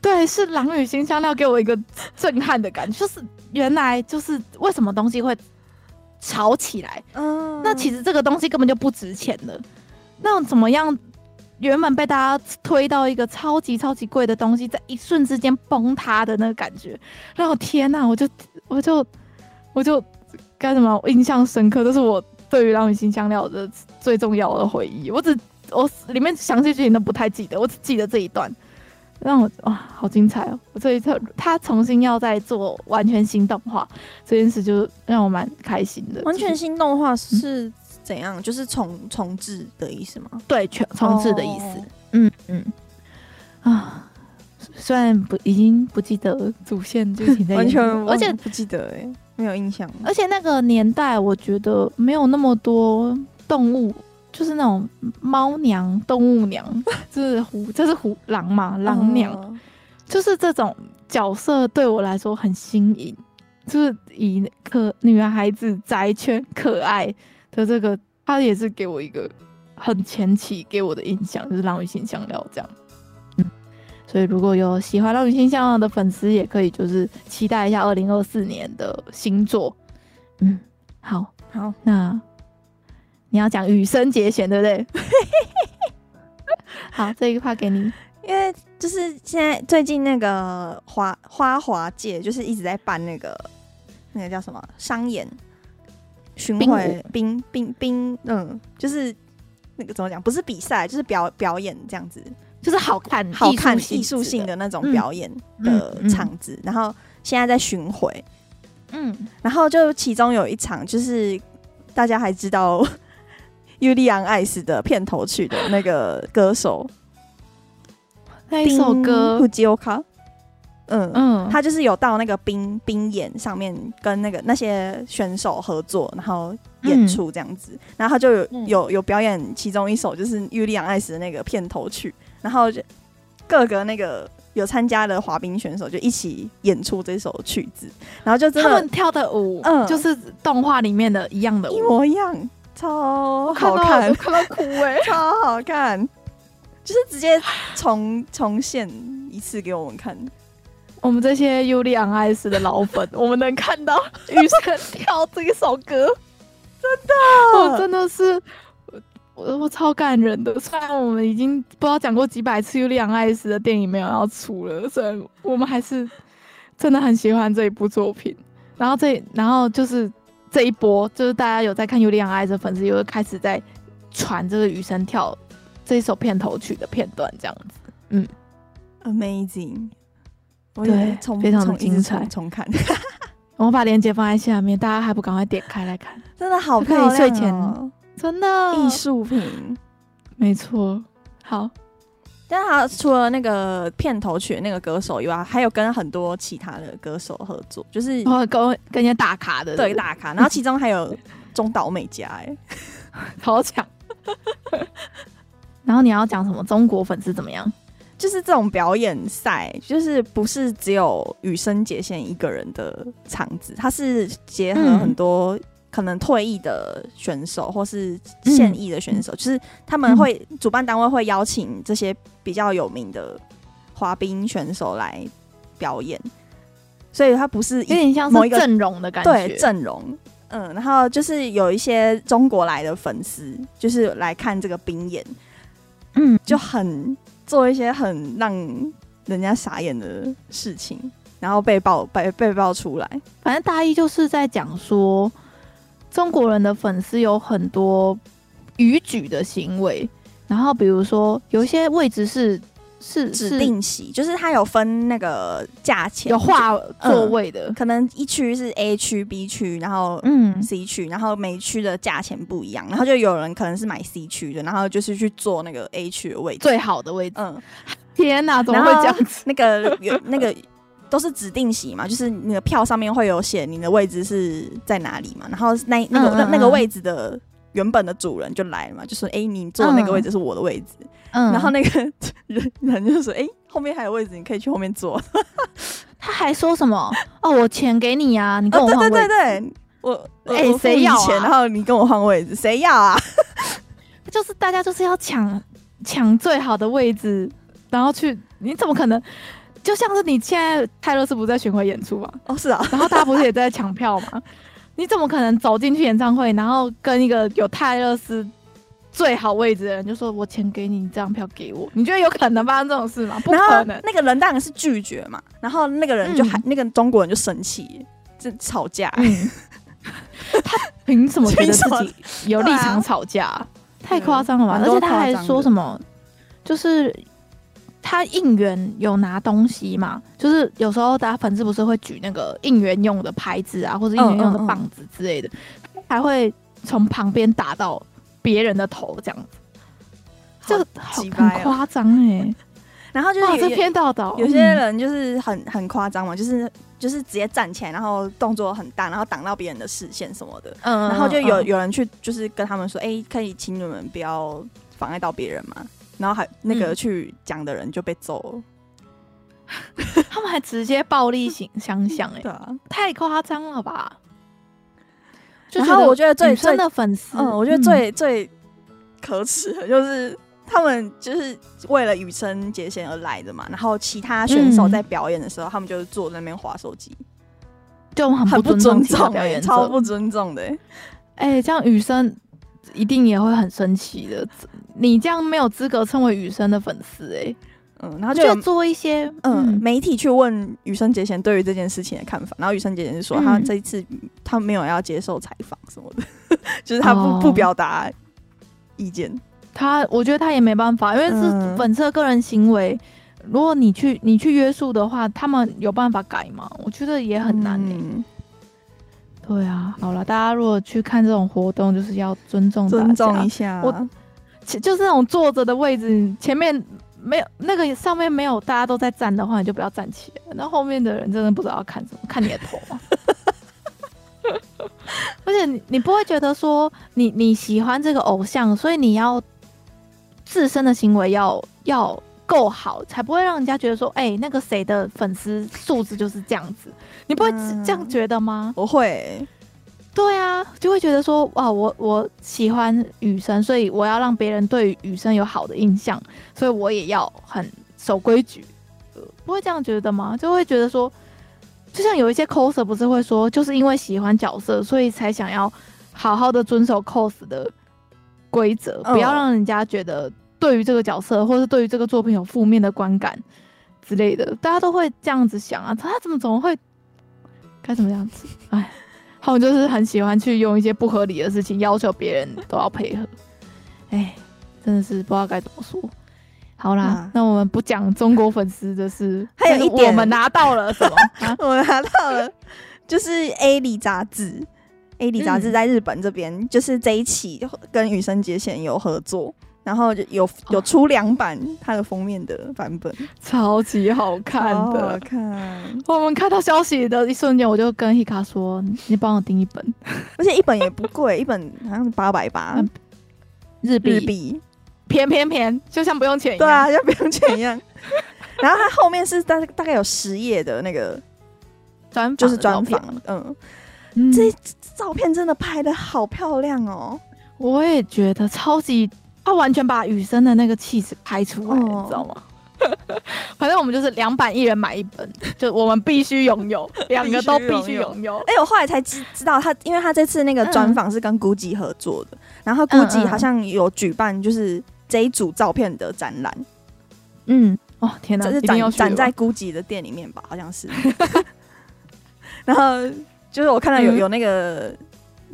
对，是狼与辛香料给我一个震撼的感觉，就是原来就是为什么东西会炒起来。嗯，那其实这个东西根本就不值钱的。那怎么样？原本被大家推到一个超级超级贵的东西，在一瞬之间崩塌的那个感觉，然后天哪！我就我就我就。该什么？印象深刻，这是我对于《狼与辛香料》的最重要的回忆。我只我里面详细剧情都不太记得，我只记得这一段，让我哇，好精彩哦！我这一次他重新要再做完全新动画，这件事就让我蛮开心的。完全新动画是怎样？嗯、就是重重置的意思吗？对，全重置的意思。哦、嗯嗯啊，虽然不已经不记得主线剧情在，完全而且不记得哎、欸。没有印象，而且那个年代，我觉得没有那么多动物就是那种猫娘、动物娘，就是虎，这是虎狼嘛，狼娘，嗯、就是这种角色对我来说很新颖，就是以可女孩子宅圈可爱的这个，他也是给我一个很前期给我的印象，就是浪女信箱料这样。嗯，所以如果有喜欢浪女信箱料的粉丝，也可以就是期待一下二零二四年的新作。嗯，好，好，那。你要讲羽生结弦对不对？好，这一块给你，因为就是现在最近那个花花滑界就是一直在办那个那个叫什么商演巡回冰冰冰，嗯，就是那个怎么讲？不是比赛，就是表表演这样子，就是好看好看艺术性的那种表演的场子。嗯嗯嗯、然后现在在巡回，嗯，然后就其中有一场就是大家还知道。尤利安艾斯的片头曲的那个歌手，那一首歌《吉欧卡》，嗯嗯，他就是有到那个冰冰演上面跟那个那些选手合作，然后演出这样子，嗯、然后他就有有有表演其中一首就是尤利安艾斯的那个片头曲，然后就各个那个有参加的滑冰选手就一起演出这首曲子，然后就他们跳的舞，嗯，就是动画里面的一样的舞，一模一样。超好看，看到哭哎、欸！超好看，就是直接重重现一次给我们看。我们这些尤利安艾斯的老粉，我们能看到雨神跳这一首歌，真的，我真的是我我超感人的。虽然我们已经不知道讲过几百次尤利安艾斯的电影没有要出了，所以我们还是真的很喜欢这一部作品。然后这，然后就是。这一波就是大家有在看《尤利安艾斯》的粉丝，又开始在传这个雨神跳这一首片头曲的片段，这样子，嗯，Amazing，对，非常的精彩，重看。我把链接放在下面，大家还不赶快点开来看？真的好漂亮，哦，睡前真的艺术品，没错，好。但他除了那个片头曲那个歌手以外，还有跟很多其他的歌手合作，就是跟跟一些大咖的，对大咖。然后其中还有中岛美嘉，哎，好强。然后你要讲什么？中国粉丝怎么样？就是这种表演赛，就是不是只有羽生结弦一个人的场子，它是结合很多。可能退役的选手或是现役的选手，嗯、就是他们会、嗯、主办单位会邀请这些比较有名的滑冰选手来表演，所以它不是有点像是阵容的感觉，对阵容，嗯，然后就是有一些中国来的粉丝，就是来看这个冰演，嗯，就很做一些很让人家傻眼的事情，然后被爆被被爆出来，反正大一就是在讲说。中国人的粉丝有很多逾矩的行为，然后比如说有一些位置是是指定席，就是它有分那个价钱，有划座位的，嗯、可能一区是 A 区、B 区，然后嗯 C 区，然后每区的价钱不一样，然后就有人可能是买 C 区的，然后就是去坐那个 A 区的位置，最好的位置。嗯，天哪，怎么会这样子？那个有那个。都是指定席嘛，就是你的票上面会有写你的位置是在哪里嘛，然后那那个那那个位置的原本的主人就来了嘛，就说哎、欸，你坐的那个位置是我的位置，嗯，然后那个 人人就说哎、欸，后面还有位置，你可以去后面坐。他还说什么？哦，我钱给你啊，你跟我换位置。对对对对，我哎谁要钱？然后你跟我换位置，谁要啊？就是大家就是要抢抢最好的位置，然后去，你怎么可能？就像是你现在泰勒斯不是在巡回演出嘛？哦，是啊。然后大家不是也在抢票吗？你怎么可能走进去演唱会，然后跟一个有泰勒斯最好位置的人就说“我钱给你，你这张票给我”？你觉得有可能发生这种事吗？不可能。那个人当然是拒绝嘛。然后那个人就还、嗯、那个中国人就生气，就吵架。嗯、他凭什么觉得自己有立场吵架？啊、太夸张了吧！而且他还说什么，就是。他应援有拿东西嘛？就是有时候大家粉丝不是会举那个应援用的牌子啊，或者应援用的棒子之类的，嗯嗯嗯、还会从旁边打到别人的头这样子，这个很夸张哎。然后就是这篇报道，有些人就是很很夸张嘛，就是就是直接站起来，然后动作很大，然后挡到别人的视线什么的。嗯，然后就有有人去就是跟他们说，哎、欸，可以请你们不要妨碍到别人嘛。然后还那个去讲的人就被揍了。他们还直接暴力型相向，哎，对啊，太夸张了吧？然后我觉得最真的粉丝，嗯，我觉得最最可耻的就是他们就是为了羽生结弦而来的嘛。然后其他选手在表演的时候，他们就是坐在那边划手机，就很不尊重表演，超不尊重的。哎，这样羽生一定也会很生气的。你这样没有资格称为雨生的粉丝，哎。嗯，然后就做一些嗯，嗯媒体去问羽生结弦对于这件事情的看法，然后羽生结弦就说他这一次他没有要接受采访什么的，嗯、就是他不、哦、不表达意见。他我觉得他也没办法，因为是粉丝的个人行为，嗯、如果你去你去约束的话，他们有办法改吗？我觉得也很难、欸。嗯，对啊，好了，大家如果去看这种活动，就是要尊重尊重一下。我就是那种坐着的位置前面。没有那个上面没有大家都在站的话，你就不要站起来。那后面的人真的不知道要看什么，看你的头吗？而且你你不会觉得说你你喜欢这个偶像，所以你要自身的行为要要够好，才不会让人家觉得说，哎、欸，那个谁的粉丝素质就是这样子。你不会这样觉得吗？我会。对啊，就会觉得说哇，我我喜欢雨生，所以我要让别人对雨生有好的印象，所以我也要很守规矩。呃，不会这样觉得吗？就会觉得说，就像有一些 coser 不是会说，就是因为喜欢角色，所以才想要好好的遵守 cos 的规则，不要让人家觉得对于这个角色或是对于这个作品有负面的观感之类的。大家都会这样子想啊，他怎么怎么会该怎么样子？哎。他们就是很喜欢去用一些不合理的事情要求别人都要配合，哎，真的是不知道该怎么说。好啦，嗯、那我们不讲中国粉丝的事，还有一点，我们拿到了什么？啊、我们拿到了，就是 A 里杂志，A 里杂志在日本这边，嗯、就是这一期跟羽生结弦有合作。然后就有有出两版它的封面的版本，超级好看的。好看！我们看到消息的一瞬间，我就跟 Hika 说：“你帮我订一本，而且一本也不贵，一本好像是八百八日币，日币，便便便，就像不用钱一样。对啊，就不用钱一样。然后它后面是大大概有十页的那个专，就是专访。嗯，嗯这照片真的拍的好漂亮哦！我也觉得超级。他完全把雨生的那个气质拍出来，哦、你知道吗？反正我们就是两版，一人买一本，就我们必须拥有，两个都必须拥有。哎、欸，我后来才知知道他，因为他这次那个专访是跟 GUCCI 合作的，嗯、然后 GUCCI 好像有举办就是这一组照片的展览。嗯，哦天哪，这是展展在 GUCCI 的店里面吧？好像是。然后就是我看到有有那个。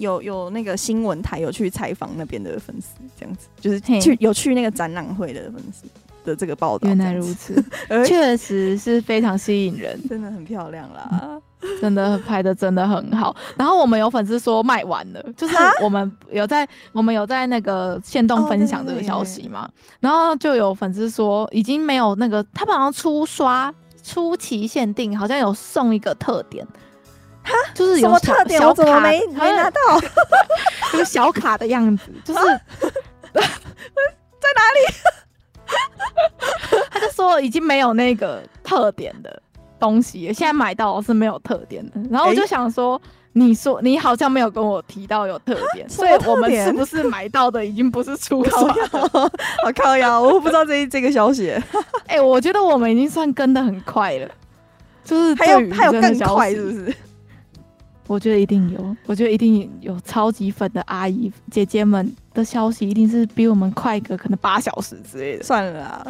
嗯有有那个新闻台有去采访那边的粉丝，这样子就是去有去那个展览会的粉丝的这个报道。原来如此，确实是非常吸引人，真的很漂亮啦，真的拍的真的很好。然后我们有粉丝说卖完了，就是我们有在我们有在那个限动分享这个消息嘛，然后就有粉丝说已经没有那个，他们好像初刷初期限定，好像有送一个特点。哈，就是有什么特点？我怎么没没拿到？一个 小卡的样子，就是 在哪里？他就说已经没有那个特点的东西，现在买到是没有特点的。然后我就想说，你说你好像没有跟我提到有特点，所以我们是不是买到的已经不是初刷？好靠呀，我不知道这这个消息。哎，我觉得我们已经算跟的很快了，就是还有还有更快，是不是？我觉得一定有，我觉得一定有超级粉的阿姨姐姐们的消息，一定是比我们快个可能八小时之类的。算了啦，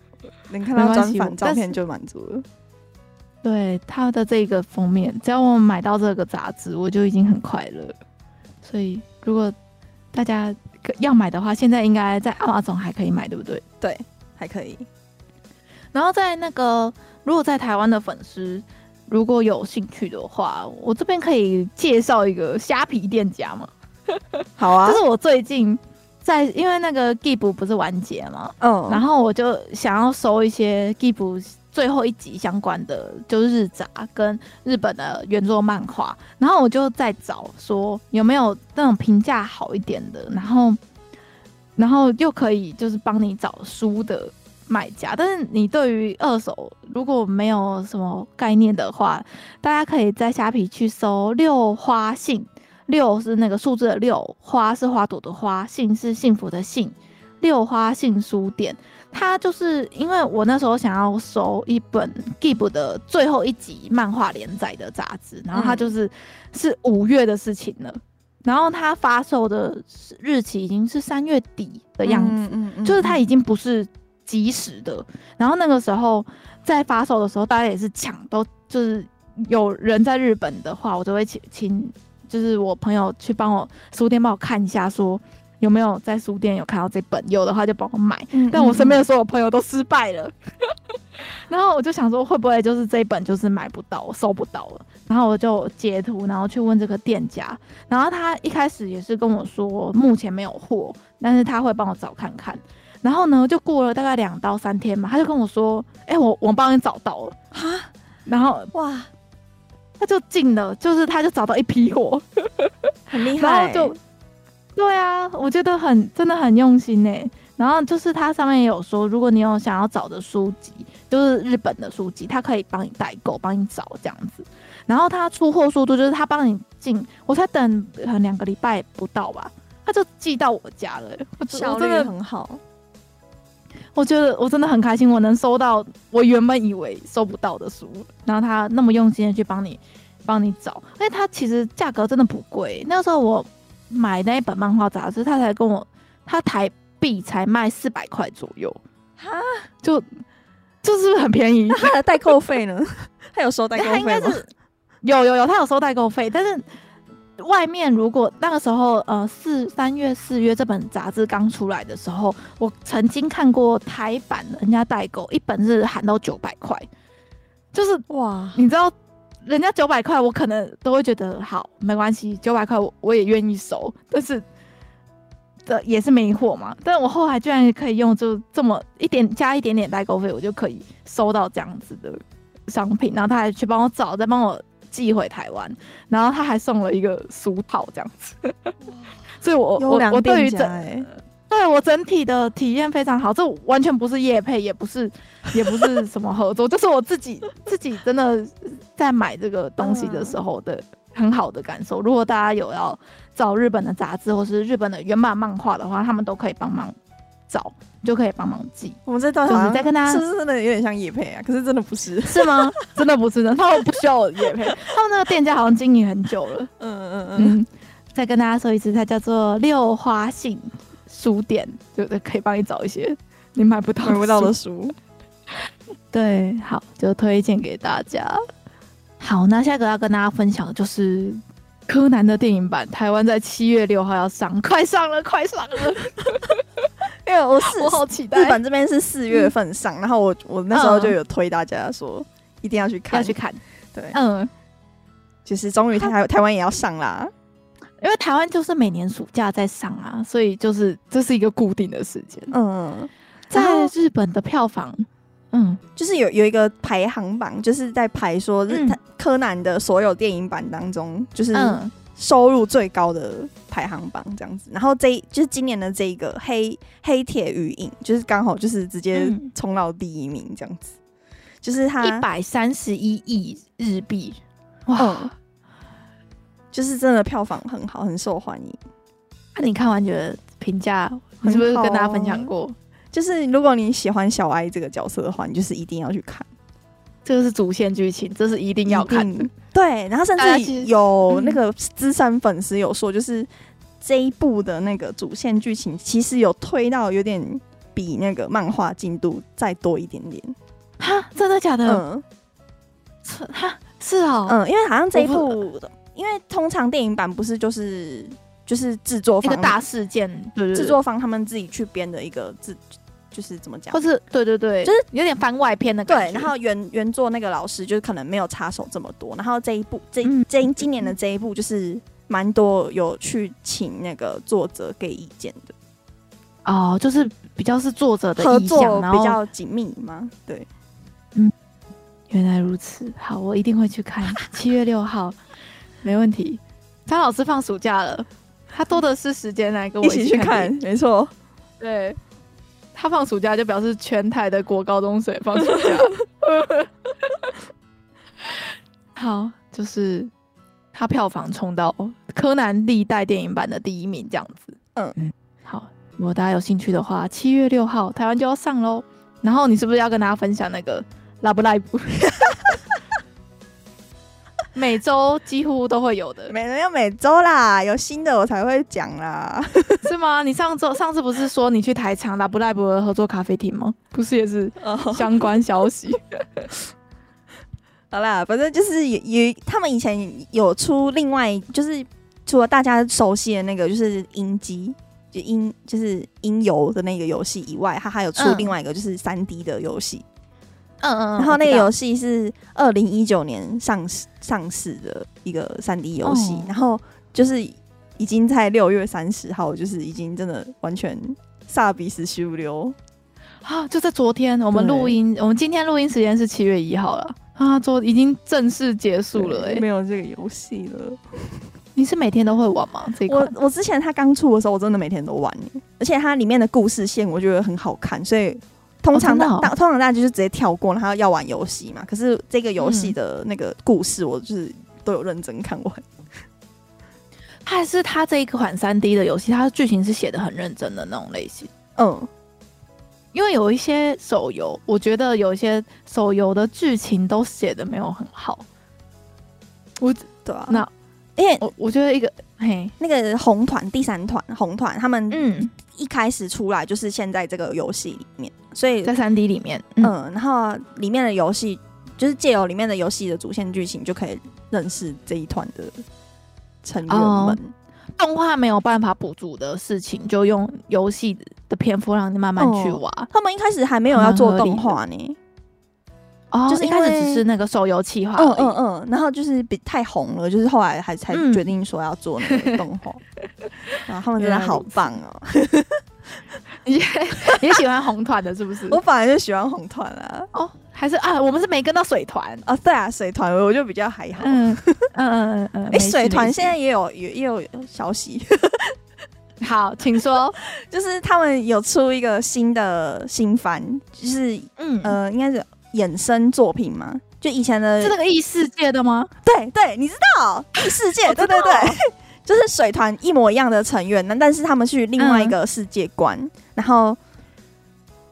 能看到专访照片就满足了。对他的这个封面，只要我们买到这个杂志，我就已经很快乐。所以如果大家要买的话，现在应该在 Amazon 还可以买，对不对？对，还可以。然后在那个，如果在台湾的粉丝。如果有兴趣的话，我这边可以介绍一个虾皮店家吗？好啊，就是我最近在因为那个 Give 不是完结嘛，嗯，然后我就想要搜一些 Give 最后一集相关的，就是日杂跟日本的原作漫画，然后我就在找说有没有那种评价好一点的，然后然后又可以就是帮你找书的卖家，但是你对于二手如果没有什么概念的话，大家可以在虾皮去搜六花信。六是那个数字的六，花是花朵的花，信是幸福的信，六花信书店。它就是因为我那时候想要收一本 Give 的最后一集漫画连载的杂志，然后它就是、嗯、是五月的事情了，然后它发售的日期已经是三月底的样子，嗯嗯嗯、就是它已经不是即时的。然后那个时候在发售的时候，大家也是抢，都就是有人在日本的话，我就会请请。就是我朋友去帮我书店帮我看一下，说有没有在书店有看到这本，有的话就帮我买。嗯嗯嗯，但我身边的所有朋友都失败了，然后我就想说会不会就是这一本就是买不到，我收不到了。然后我就截图，然后去问这个店家，然后他一开始也是跟我说目前没有货，但是他会帮我找看看。然后呢，就过了大概两到三天嘛，他就跟我说：“哎、欸，我我帮你找到了。”哈，然后哇。他就进了，就是他就找到一批货，很厉害、欸。然后就，对啊，我觉得很真的很用心呢、欸。然后就是他上面也有说，如果你有想要找的书籍，就是日本的书籍，他可以帮你代购，帮你找这样子。然后他出货速度就是他帮你进，我才等两个礼拜不到吧，他就寄到我家了、欸，效率很好。我觉得我真的很开心，我能收到我原本以为收不到的书，然后他那么用心的去帮你帮你找，因为他其实价格真的不贵。那个时候我买那一本漫画杂志，他才跟我他台币才卖四百块左右，哈，就就是很便宜。那他的代购费呢？他有收代购费吗？有有有，他有收代购费，但是。外面如果那个时候，呃，四三月四月这本杂志刚出来的时候，我曾经看过台版人家代购一本是喊到九百块，就是哇，你知道人家九百块，我可能都会觉得好没关系，九百块我我也愿意收，但是这也是没货嘛。但我后来居然可以用就这么一点加一点点代购费，我就可以收到这样子的商品，然后他还去帮我找，再帮我。寄回台湾，然后他还送了一个书套这样子，所以我我我对于整对我整体的体验非常好，这完全不是业配，也不是也不是什么合作，就是我自己 自己真的在买这个东西的时候的很好的感受。如果大家有要找日本的杂志或是日本的原版漫画的话，他们都可以帮忙找。就可以帮忙寄。我们这段就是在跟大家，是不是真的有点像叶配啊？可是真的不是，是吗？真的不是的，他们不需要叶配。他们那个店家好像经营很久了。嗯嗯嗯嗯。再跟大家说一次，它叫做六花信书店，就可以帮你找一些你买不到买不到的书。对，好，就推荐给大家。好，那下一个要跟大家分享的就是柯南的电影版，台湾在七月六号要上，快上了，快上了。因为我是我好期待，日本这边是四月份上，嗯、然后我我那时候就有推大家说一定要去看，要去看，对，嗯，就是终于台台湾也要上啦，因为台湾就是每年暑假在上啊，所以就是这是一个固定的时间，嗯，在日本的票房，嗯，就是有有一个排行榜，就是在排说日、嗯、柯南的所有电影版当中，就是。嗯收入最高的排行榜这样子，然后这就是今年的这一个黑黑铁鱼影，就是刚好就是直接冲到第一名这样子，嗯、就是它一百三十一亿日币，哇、嗯，就是真的票房很好，很受欢迎。那、啊、你看完觉得评价，你是不是跟大家分享过？就是如果你喜欢小哀这个角色的话，你就是一定要去看。这个是主线剧情，这是一定要看的。对，然后甚至有那个资深粉丝有说，就是这一部的那个主线剧情，其实有推到有点比那个漫画进度再多一点点。哈，真的假的？嗯，哈，是哦，嗯，因为好像这一部，因为通常电影版不是就是就是制作方一个大事件，对对，制作方他们自己去编的一个制。就是怎么讲，或是对对对，就是有点番外篇的感觉。对，然后原原作那个老师就是可能没有插手这么多，然后这一部这这今年的这一部就是蛮多有去请那个作者给意见的。哦，就是比较是作者的合作比较紧密吗？对，嗯，原来如此。好，我一定会去看。七月六号，没问题。张老师放暑假了，他多的是时间来跟我一起 去看。没错，对，他放暑假就表示全台的国高中生放暑假。好，就是他票房冲到柯南历代电影版的第一名，这样子。嗯，好，如果大家有兴趣的话，七月六号台湾就要上喽。然后你是不是要跟大家分享那个 Love Live？每周几乎都会有的，每人要每周啦，有新的我才会讲啦，是吗？你上周上次不是说你去台场 Love Live 的合作咖啡厅吗？不是也是相关消息。好啦，反正就是也也，他们以前有出另外，就是除了大家熟悉的那个，就是音机，就音就是音游的那个游戏以外，他还有出另外一个，就是三 D 的游戏。嗯嗯，然后那个游戏是二零一九年上市上市的一个三 D 游戏，然后就是已经在六月三十号，就是已经真的完全萨比斯修流啊！就在昨天，我们录音，我们今天录音时间是七月一号了。啊，昨已经正式结束了没有这个游戏了。你是每天都会玩吗？这我我之前它刚出的时候，我真的每天都玩，而且它里面的故事线我觉得很好看，所以通常大、哦哦、通常大家就是直接跳过，然后要玩游戏嘛。可是这个游戏的那个故事，我就是都有认真看完。它、嗯、还是它这一款三 D 的游戏，它的剧情是写的很认真的那种类型。嗯。因为有一些手游，我觉得有一些手游的剧情都写的没有很好。我对啊，那因为我我觉得一个嘿，那个红团第三团红团他们嗯一开始出来就是现在这个游戏里面，所以在三 D 里面嗯，嗯，然后里面的游戏就是借由里面的游戏的主线剧情就可以认识这一团的成员们。哦动画没有办法补足的事情，就用游戏的篇幅让你慢慢去挖。哦。他们一开始还没有要做动画呢，哦，就是一开始只是那个手游企划。嗯嗯嗯，然后就是比太红了，就是后来还才决定说要做那个动画。然后他们真的好棒哦！也也喜欢红团的，是不是？我本来就喜欢红团啊。哦。还是啊，我们是没跟到水团啊。对啊，水团我就比较还好。嗯嗯嗯嗯。哎、欸，水团现在也有也也有消息。好，请说。就是他们有出一个新的新番，就是嗯呃，应该是衍生作品吗。就以前的，是那个异世界的吗？对对，你知道异世界？对对对，就是水团一模一样的成员，但是他们去另外一个世界观，嗯、然后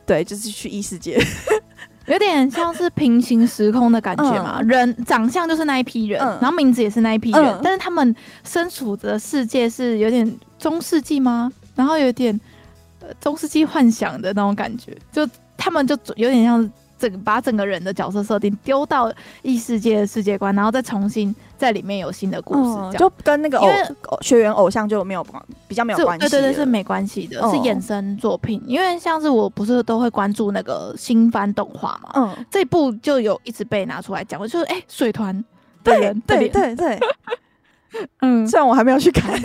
对，就是去异世界。有点像是平行时空的感觉嘛，嗯、人长相就是那一批人，嗯、然后名字也是那一批人，嗯、但是他们身处的世界是有点中世纪吗？然后有点呃中世纪幻想的那种感觉，就他们就有点像。整把整个人的角色设定丢到异世界的世界观，然后再重新在里面有新的故事，嗯、就跟那个偶学员偶像就没有比较没有关系。对对对，是没关系的，嗯、是衍生作品。因为像是我不是都会关注那个新番动画嘛，嗯，这部就有一直被拿出来讲，就是哎、欸，水团的人对对对对，嗯，虽然我还没有去看。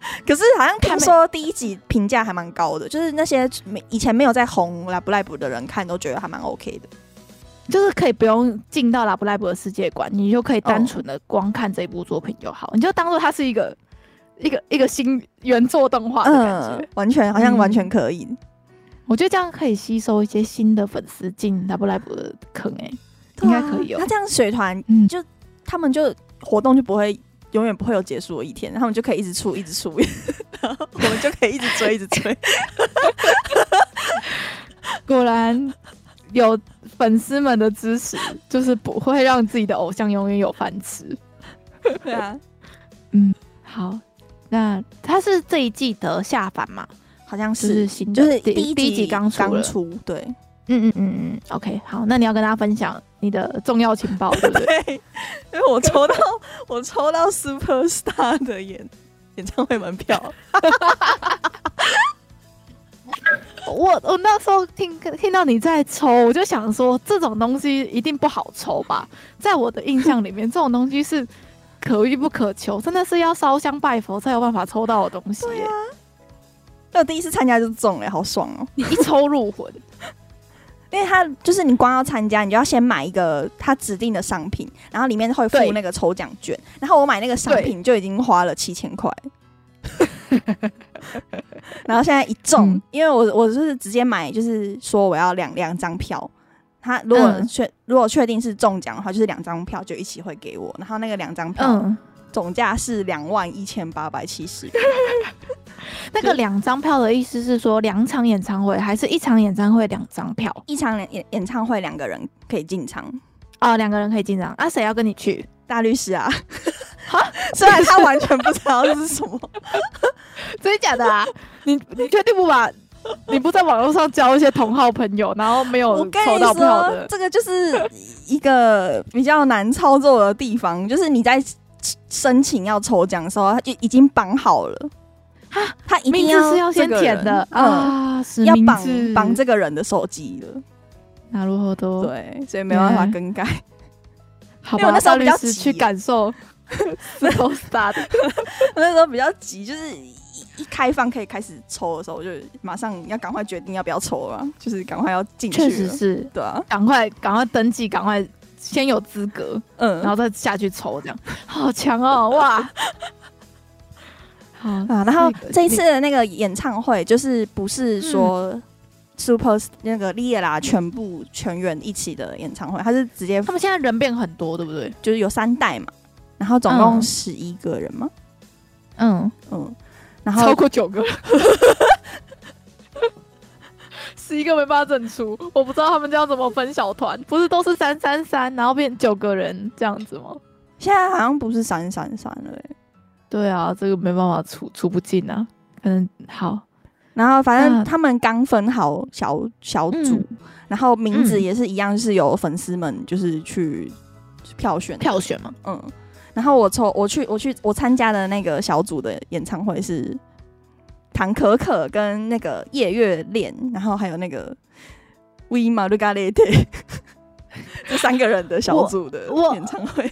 可是好像听说第一集评价还蛮高的，就是那些没以前没有在红拉布赖布的人看都觉得还蛮 OK 的，就是可以不用进到拉布赖布的世界观，你就可以单纯的光看这部作品就好，你就当做它是一个一个一个新原作动画的感觉，完全好像完全可以。我觉得这样可以吸收一些新的粉丝进拉布赖布的坑，哎，应该可以哦。那这样水团嗯就他们就活动就不会。永远不会有结束的一天，他们就可以一直出，一直出，然后我们就可以一直追，一直追。果然有粉丝们的支持，就是不会让自己的偶像永远有饭吃。对啊，嗯，好，那他是这一季的下凡嘛？好像是，就是新，就是第一第一集刚刚出，对。嗯嗯嗯嗯，OK，好，那你要跟大家分享你的重要情报，对不对？对，因为我抽到 我抽到 Super Star 的演演唱会门票。我我那时候听听到你在抽，我就想说这种东西一定不好抽吧？在我的印象里面，这种东西是可遇不可求，真的是要烧香拜佛才有办法抽到的东西。那我第一次参加就中了，好爽哦！你一抽入魂，因为他就是你光要参加，你就要先买一个他指定的商品，然后里面会附那个抽奖券。然后我买那个商品就已经花了七千块，然后现在一中，嗯、因为我我就是直接买，就是说我要两两张票。他如果确、嗯、如果确定是中奖的话，就是两张票就一起会给我。然后那个两张票。嗯总价是两万一千八百七十。那个两张票的意思是说，两场演唱会还是一场演唱会两张票？一场演演唱会两个人可以进场哦，两个人可以进场。啊，谁要跟你去？大律师啊！哈，虽然他完全不知道这是什么，真的假的啊？你你确定不把？你不在网络上交一些同号朋友，然后没有抽到票的？这个就是一个比较难操作的地方，就是你在。申请要抽奖的时候，他就已经绑好了。哈，他一定要是要先填的。啊，要绑绑这个人的手机的。那如何都对，所以没办法更改。好吧，那时候比较急去感受，那时候的，那时候比较急，就是一一开放可以开始抽的时候，我就马上要赶快决定要不要抽了，就是赶快要进去。确实是，对啊，赶快赶快登记，赶快。先有资格，嗯，然后再下去抽，这样。好强哦，哇！好啊，然后这一次的那个演唱会，就是不是说 Super 那个利耶拉全部全员一起的演唱会，他是直接他们现在人变很多，对不对？就是有三代嘛，然后总共十一个人嘛，嗯嗯，然后超过九个。十一个没办法整出，我不知道他们这样怎么分小团，不是都是三三三，然后变九个人这样子吗？现在好像不是三三三了。对啊，这个没办法出出不进啊。嗯，好，然后反正他们刚分好小小组，嗯、然后名字也是一样，是由粉丝们就是去票选票选嘛。嗯，然后我抽我去我去我参加的那个小组的演唱会是。唐可可跟那个夜月恋，然后还有那个 We Margarete 这三个人的小组的演唱会。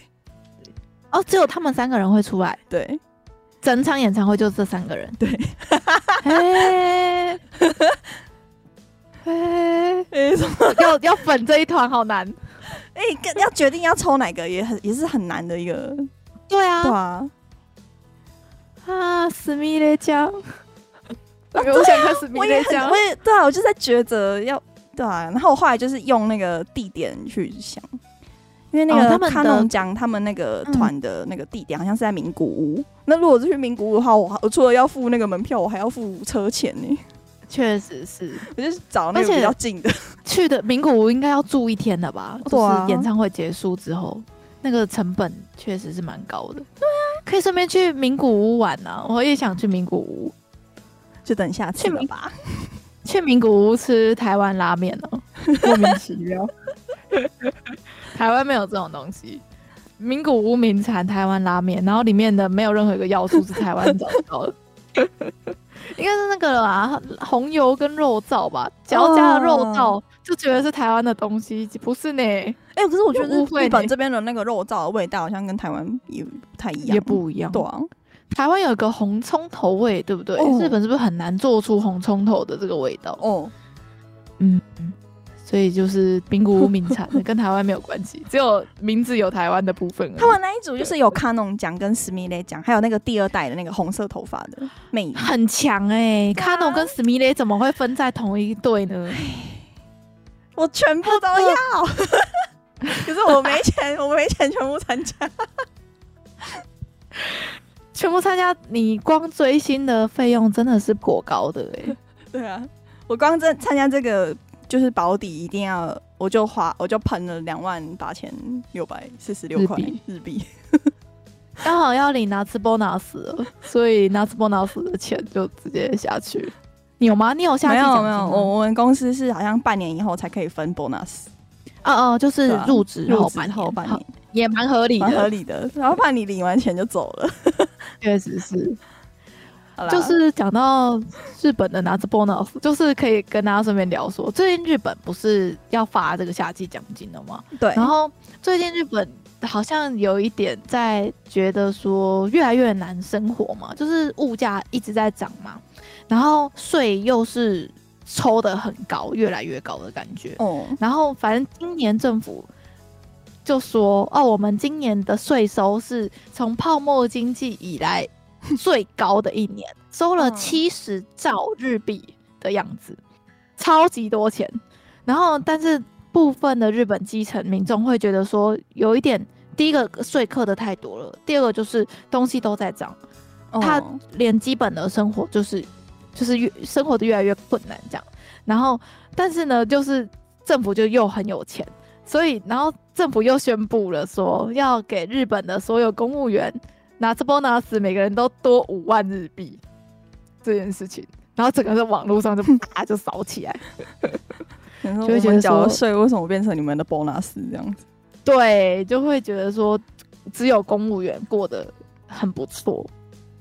哦，只有他们三个人会出来。对，整场演唱会就这三个人。对，哎，哎，要要粉这一团好难。哎，要决定要抽哪个也很也是很难的一个。对啊，对啊。啊，思密达酱。我想开始，我也我也对啊，我就在抉择要对啊，然后我后来就是用那个地点去想，因为那个他们讲他们那个团的那个地点好像是在名古屋。那如果是去名古屋的话，我我除了要付那个门票，我还要付车钱呢。确实是，我就是找那个比较近的。去的名古屋应该要住一天的吧？就是演唱会结束之后，那个成本确实是蛮高的。对啊，可以顺便去名古屋玩啊！我也想去名古屋。就等下次了吧。去名古屋吃台湾拉面哦，莫名其妙。台湾没有这种东西。名古屋名产台湾拉面，然后里面的没有任何一个要素是台湾找到的。应该是那个啊，红油跟肉燥吧，只要加了肉燥就觉得是台湾的东西，不是呢？哎、欸，可是我觉得日本这边的那个肉燥的味道好像跟台湾也不太一样，也不一样，对啊。台湾有一个红葱头味，对不对？哦、日本是不是很难做出红葱头的这个味道？哦，嗯，所以就是名古屋名产，跟台湾没有关系，只有名字有台湾的部分。他们那一组就是有卡农奖跟史密雷奖，还有那个第二代的那个红色头发的妹，很强哎、欸！卡农跟史密雷怎么会分在同一队呢？我全部都要，可是我没钱，我没钱全部参加。全部参加，你光追星的费用真的是颇高的哎、欸。对啊，我光这参加这个就是保底一定要，我就花我就喷了两万八千六百四十六块日币，刚好要领拿次 bonus 了，所以拿次 bonus 的钱就直接下去。你有吗？你有下去？没有没有，我我们公司是好像半年以后才可以分 bonus。哦哦，就是入职后半后半年。也蛮合理的，蛮合理的。然后怕你领完钱就走了，确实是。就是讲到日本的拿着 bonus，就是可以跟大家顺便聊说，最近日本不是要发这个夏季奖金了吗？对。然后最近日本好像有一点在觉得说越来越难生活嘛，就是物价一直在涨嘛。然后税又是抽的很高，越来越高的感觉。哦，然后反正今年政府就说，哦，我们今年的税收是从泡沫经济以来 最高的一年，收了七十兆日币的样子，超级多钱。然后，但是部分的日本基层民众会觉得说，有一点，第一个税课的太多了，第二个就是东西都在涨，他连基本的生活就是。就是越生活的越来越困难，这样，然后但是呢，就是政府就又很有钱，所以然后政府又宣布了说要给日本的所有公务员拿着 bonus，每个人都多五万日币这件事情，然后整个在网络上就 啪就扫起来，就会觉得缴税为什么变成你们的 bonus 这样子？对，就会觉得说只有公务员过得很不错，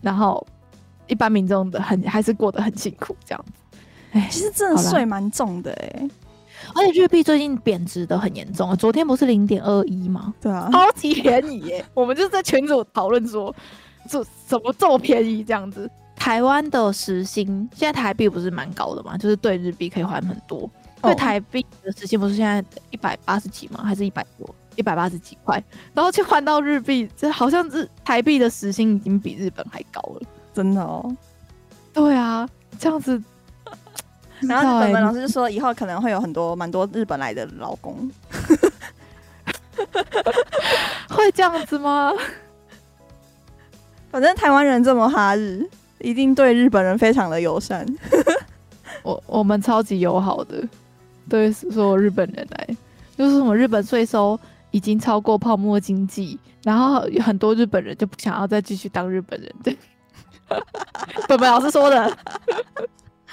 然后。一般民众的很还是过得很辛苦，这样子。哎，其实真的税蛮重的哎、欸，而且日币最近贬值的很严重啊。昨天不是零点二一吗？对啊，超级便宜耶！我们就是在群组讨论说，这怎么这么便宜这样子？台湾的时薪现在台币不是蛮高的嘛？就是对日币可以还很多。对台币的时薪不是现在一百八十几吗？还是一百多？一百八十几块，然后去换到日币，这好像是台币的时薪已经比日本还高了。真的哦，对啊，这样子。然后本本老师就说，以后可能会有很多蛮多日本来的老公，会这样子吗？反正台湾人这么哈日，一定对日本人非常的友善。我我们超级友好的，对所有日本人来，就是什么日本税收已经超过泡沫经济，然后有很多日本人就不想要再继续当日本人，对。本本老师说的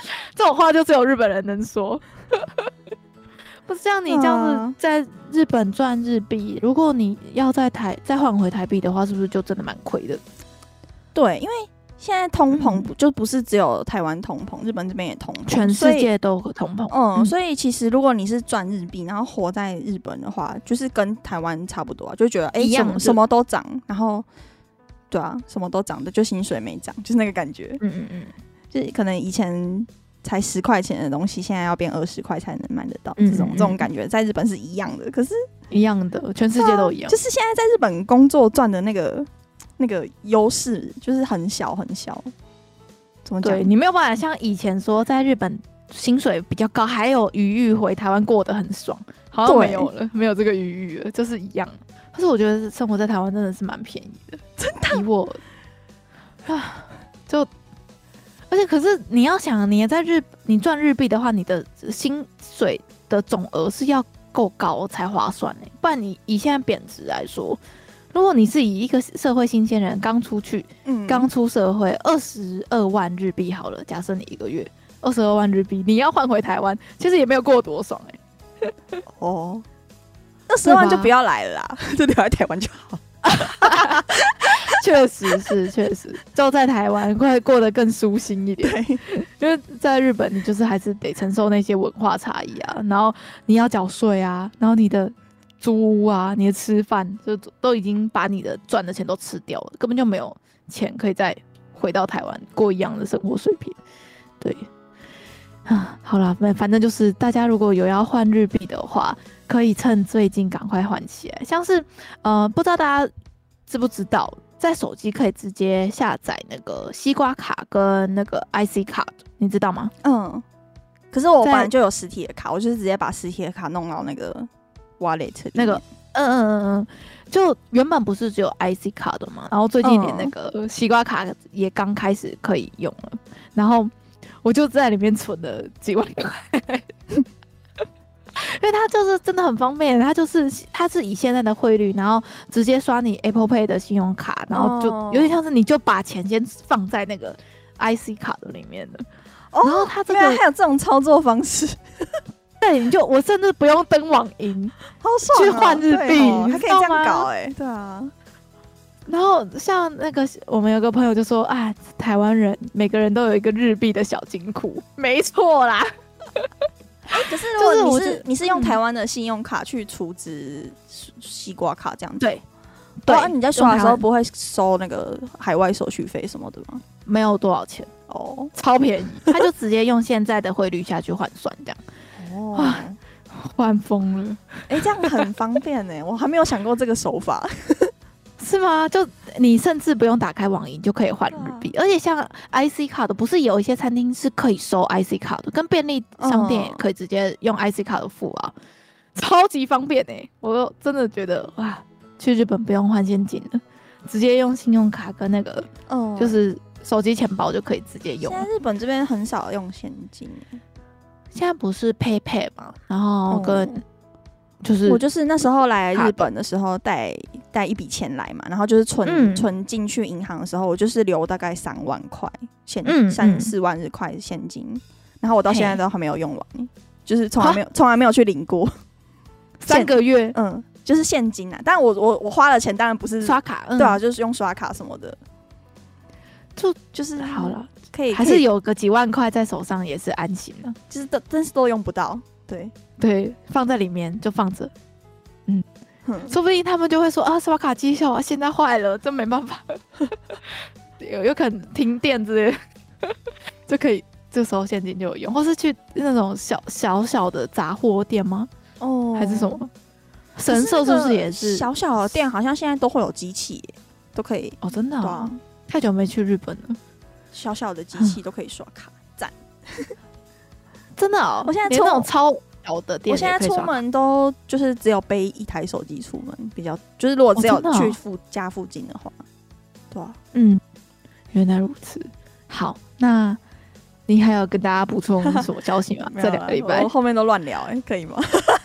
这种话，就只有日本人能说。不是像你这样子在日本赚日币，如果你要在台再换回台币的话，是不是就真的蛮亏的？对，因为现在通膨不就不是只有台湾通膨，日本这边也通膨，全世界都通膨。嗯，所以其实如果你是赚日币，然后活在日本的话，就是跟台湾差不多，啊，就觉得哎，什么什么都涨，然后。对啊，什么都涨的，就薪水没涨，就是那个感觉。嗯嗯嗯，就是可能以前才十块钱的东西，现在要变二十块才能买得到。这种这种感觉，在日本是一样的。可是，一样的，全世界都一样。就是现在在日本工作赚的那个那个优势，就是很小很小。怎么讲？你没有办法像以前说，在日本薪水比较高，还有余裕回台湾过得很爽，好像没有了，没有这个余裕了，就是一样。可是我觉得生活在台湾真的是蛮便宜的，真的。以我啊，就而且可是你要想，你在日你赚日币的话，你的薪水的总额是要够高才划算呢。不然你以现在贬值来说，如果你是以一个社会新鲜人刚出去，嗯，刚出社会，二十二万日币好了，假设你一个月二十二万日币，你要换回台湾，其实也没有过多爽哎。哦。二十万就不要来了啦，就留在台湾就好。确实是，确实就在台湾会过得更舒心一点。对，因为在日本，你就是还是得承受那些文化差异啊，然后你要缴税啊，然后你的租屋啊，你的吃饭就都已经把你的赚的钱都吃掉了，根本就没有钱可以再回到台湾过一样的生活水平。对，啊，好了，反反正就是大家如果有要换日币的话。可以趁最近赶快换起来，像是呃，不知道大家知不知道，在手机可以直接下载那个西瓜卡跟那个 IC 卡，你知道吗？嗯。可是我本来就有实体的卡，我就是直接把实体的卡弄到那个 wallet 那个，嗯嗯嗯嗯，就原本不是只有 IC 卡的嘛，然后最近连那个西瓜卡也刚开始可以用了，然后我就在里面存了几万块。因为它就是真的很方便，它就是它是以现在的汇率，然后直接刷你 Apple Pay 的信用卡，然后就有点像是你就把钱先放在那个 IC 卡的里面的。哦，然后它这个还有这种操作方式，对，你就我甚至不用登网银，好爽，去换日币，还可以这样搞哎，对啊。然后像那个我们有个朋友就说啊，台湾人每个人都有一个日币的小金库，没错啦。可是，如果你是，是你是用台湾的信用卡去储值西瓜卡这样子，对，对啊，你在刷的时候不会收那个海外手续费什么的吗？没有多少钱，哦，超便宜，他就直接用现在的汇率下去换算，这样，哦，换疯了。哎、欸，这样很方便呢，我还没有想过这个手法。是吗？就你甚至不用打开网银就可以换日币，啊、而且像 IC 卡的，不是有一些餐厅是可以收 IC 卡的，跟便利商店也可以直接用 IC 卡的付啊，嗯、超级方便哎！我真的觉得哇，去日本不用换现金了，直接用信用卡跟那个，嗯，就是手机钱包就可以直接用。现在日本这边很少用现金，现在不是 PayPay 吗？然后跟。嗯就是我就是那时候来日本的时候带带一笔钱来嘛，然后就是存存进去银行的时候，我就是留大概三万块现，三四万日块现金，然后我到现在都还没有用完，就是从来没有从来没有去领过三个月，嗯，就是现金啊，但我我我花的钱当然不是刷卡，嗯。对啊，就是用刷卡什么的，就就是好了，可以还是有个几万块在手上也是安心了，就是都真是都用不到。对。对，放在里面就放着，说不定他们就会说啊，刷卡机效啊，现在坏了，真没办法，有有可能停电之类，就可以这时候现金就有用，或是去那种小小小的杂货店吗？哦，还是什么？神社是不是也是？小小的店？好像现在都会有机器，都可以哦，真的啊，太久没去日本了，小小的机器都可以刷卡，赞。真的哦，我现在连那种超小的店，我现在出门都就是只有背一台手机出门，比较就是如果只有去附家附近的话，对啊，嗯，原来如此。好，那你还有跟大家补充什么消息吗？这两个礼拜我后面都乱聊，哎，可以吗？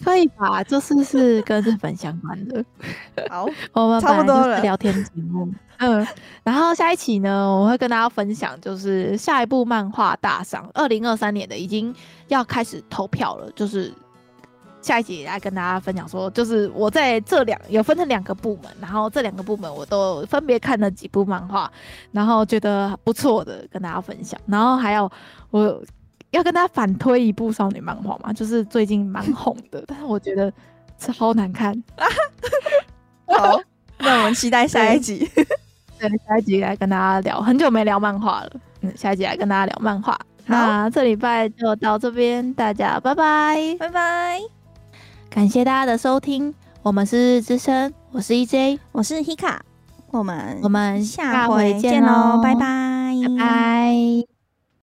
可以吧，这是是跟日本相关的。好，我们差不多了。聊天节目，嗯，然后下一期呢，我会跟大家分享，就是下一部漫画大赏，二零二三年的已经要开始投票了。就是下一集来跟大家分享说，就是我在这两有分成两个部门，然后这两个部门我都分别看了几部漫画，然后觉得不错的跟大家分享。然后还有我。要跟大家反推一部少女漫画嘛，就是最近蛮红的，但是我觉得超难看。好，那我们期待下一集。对，下一集来跟大家聊，很久没聊漫画了。嗯，下一集来跟大家聊漫画。那这礼拜就到这边，大家拜拜，拜拜。感谢大家的收听，我们是日日之声，我是 EJ，我是 Hika，我们我们下回见喽，拜拜，拜拜。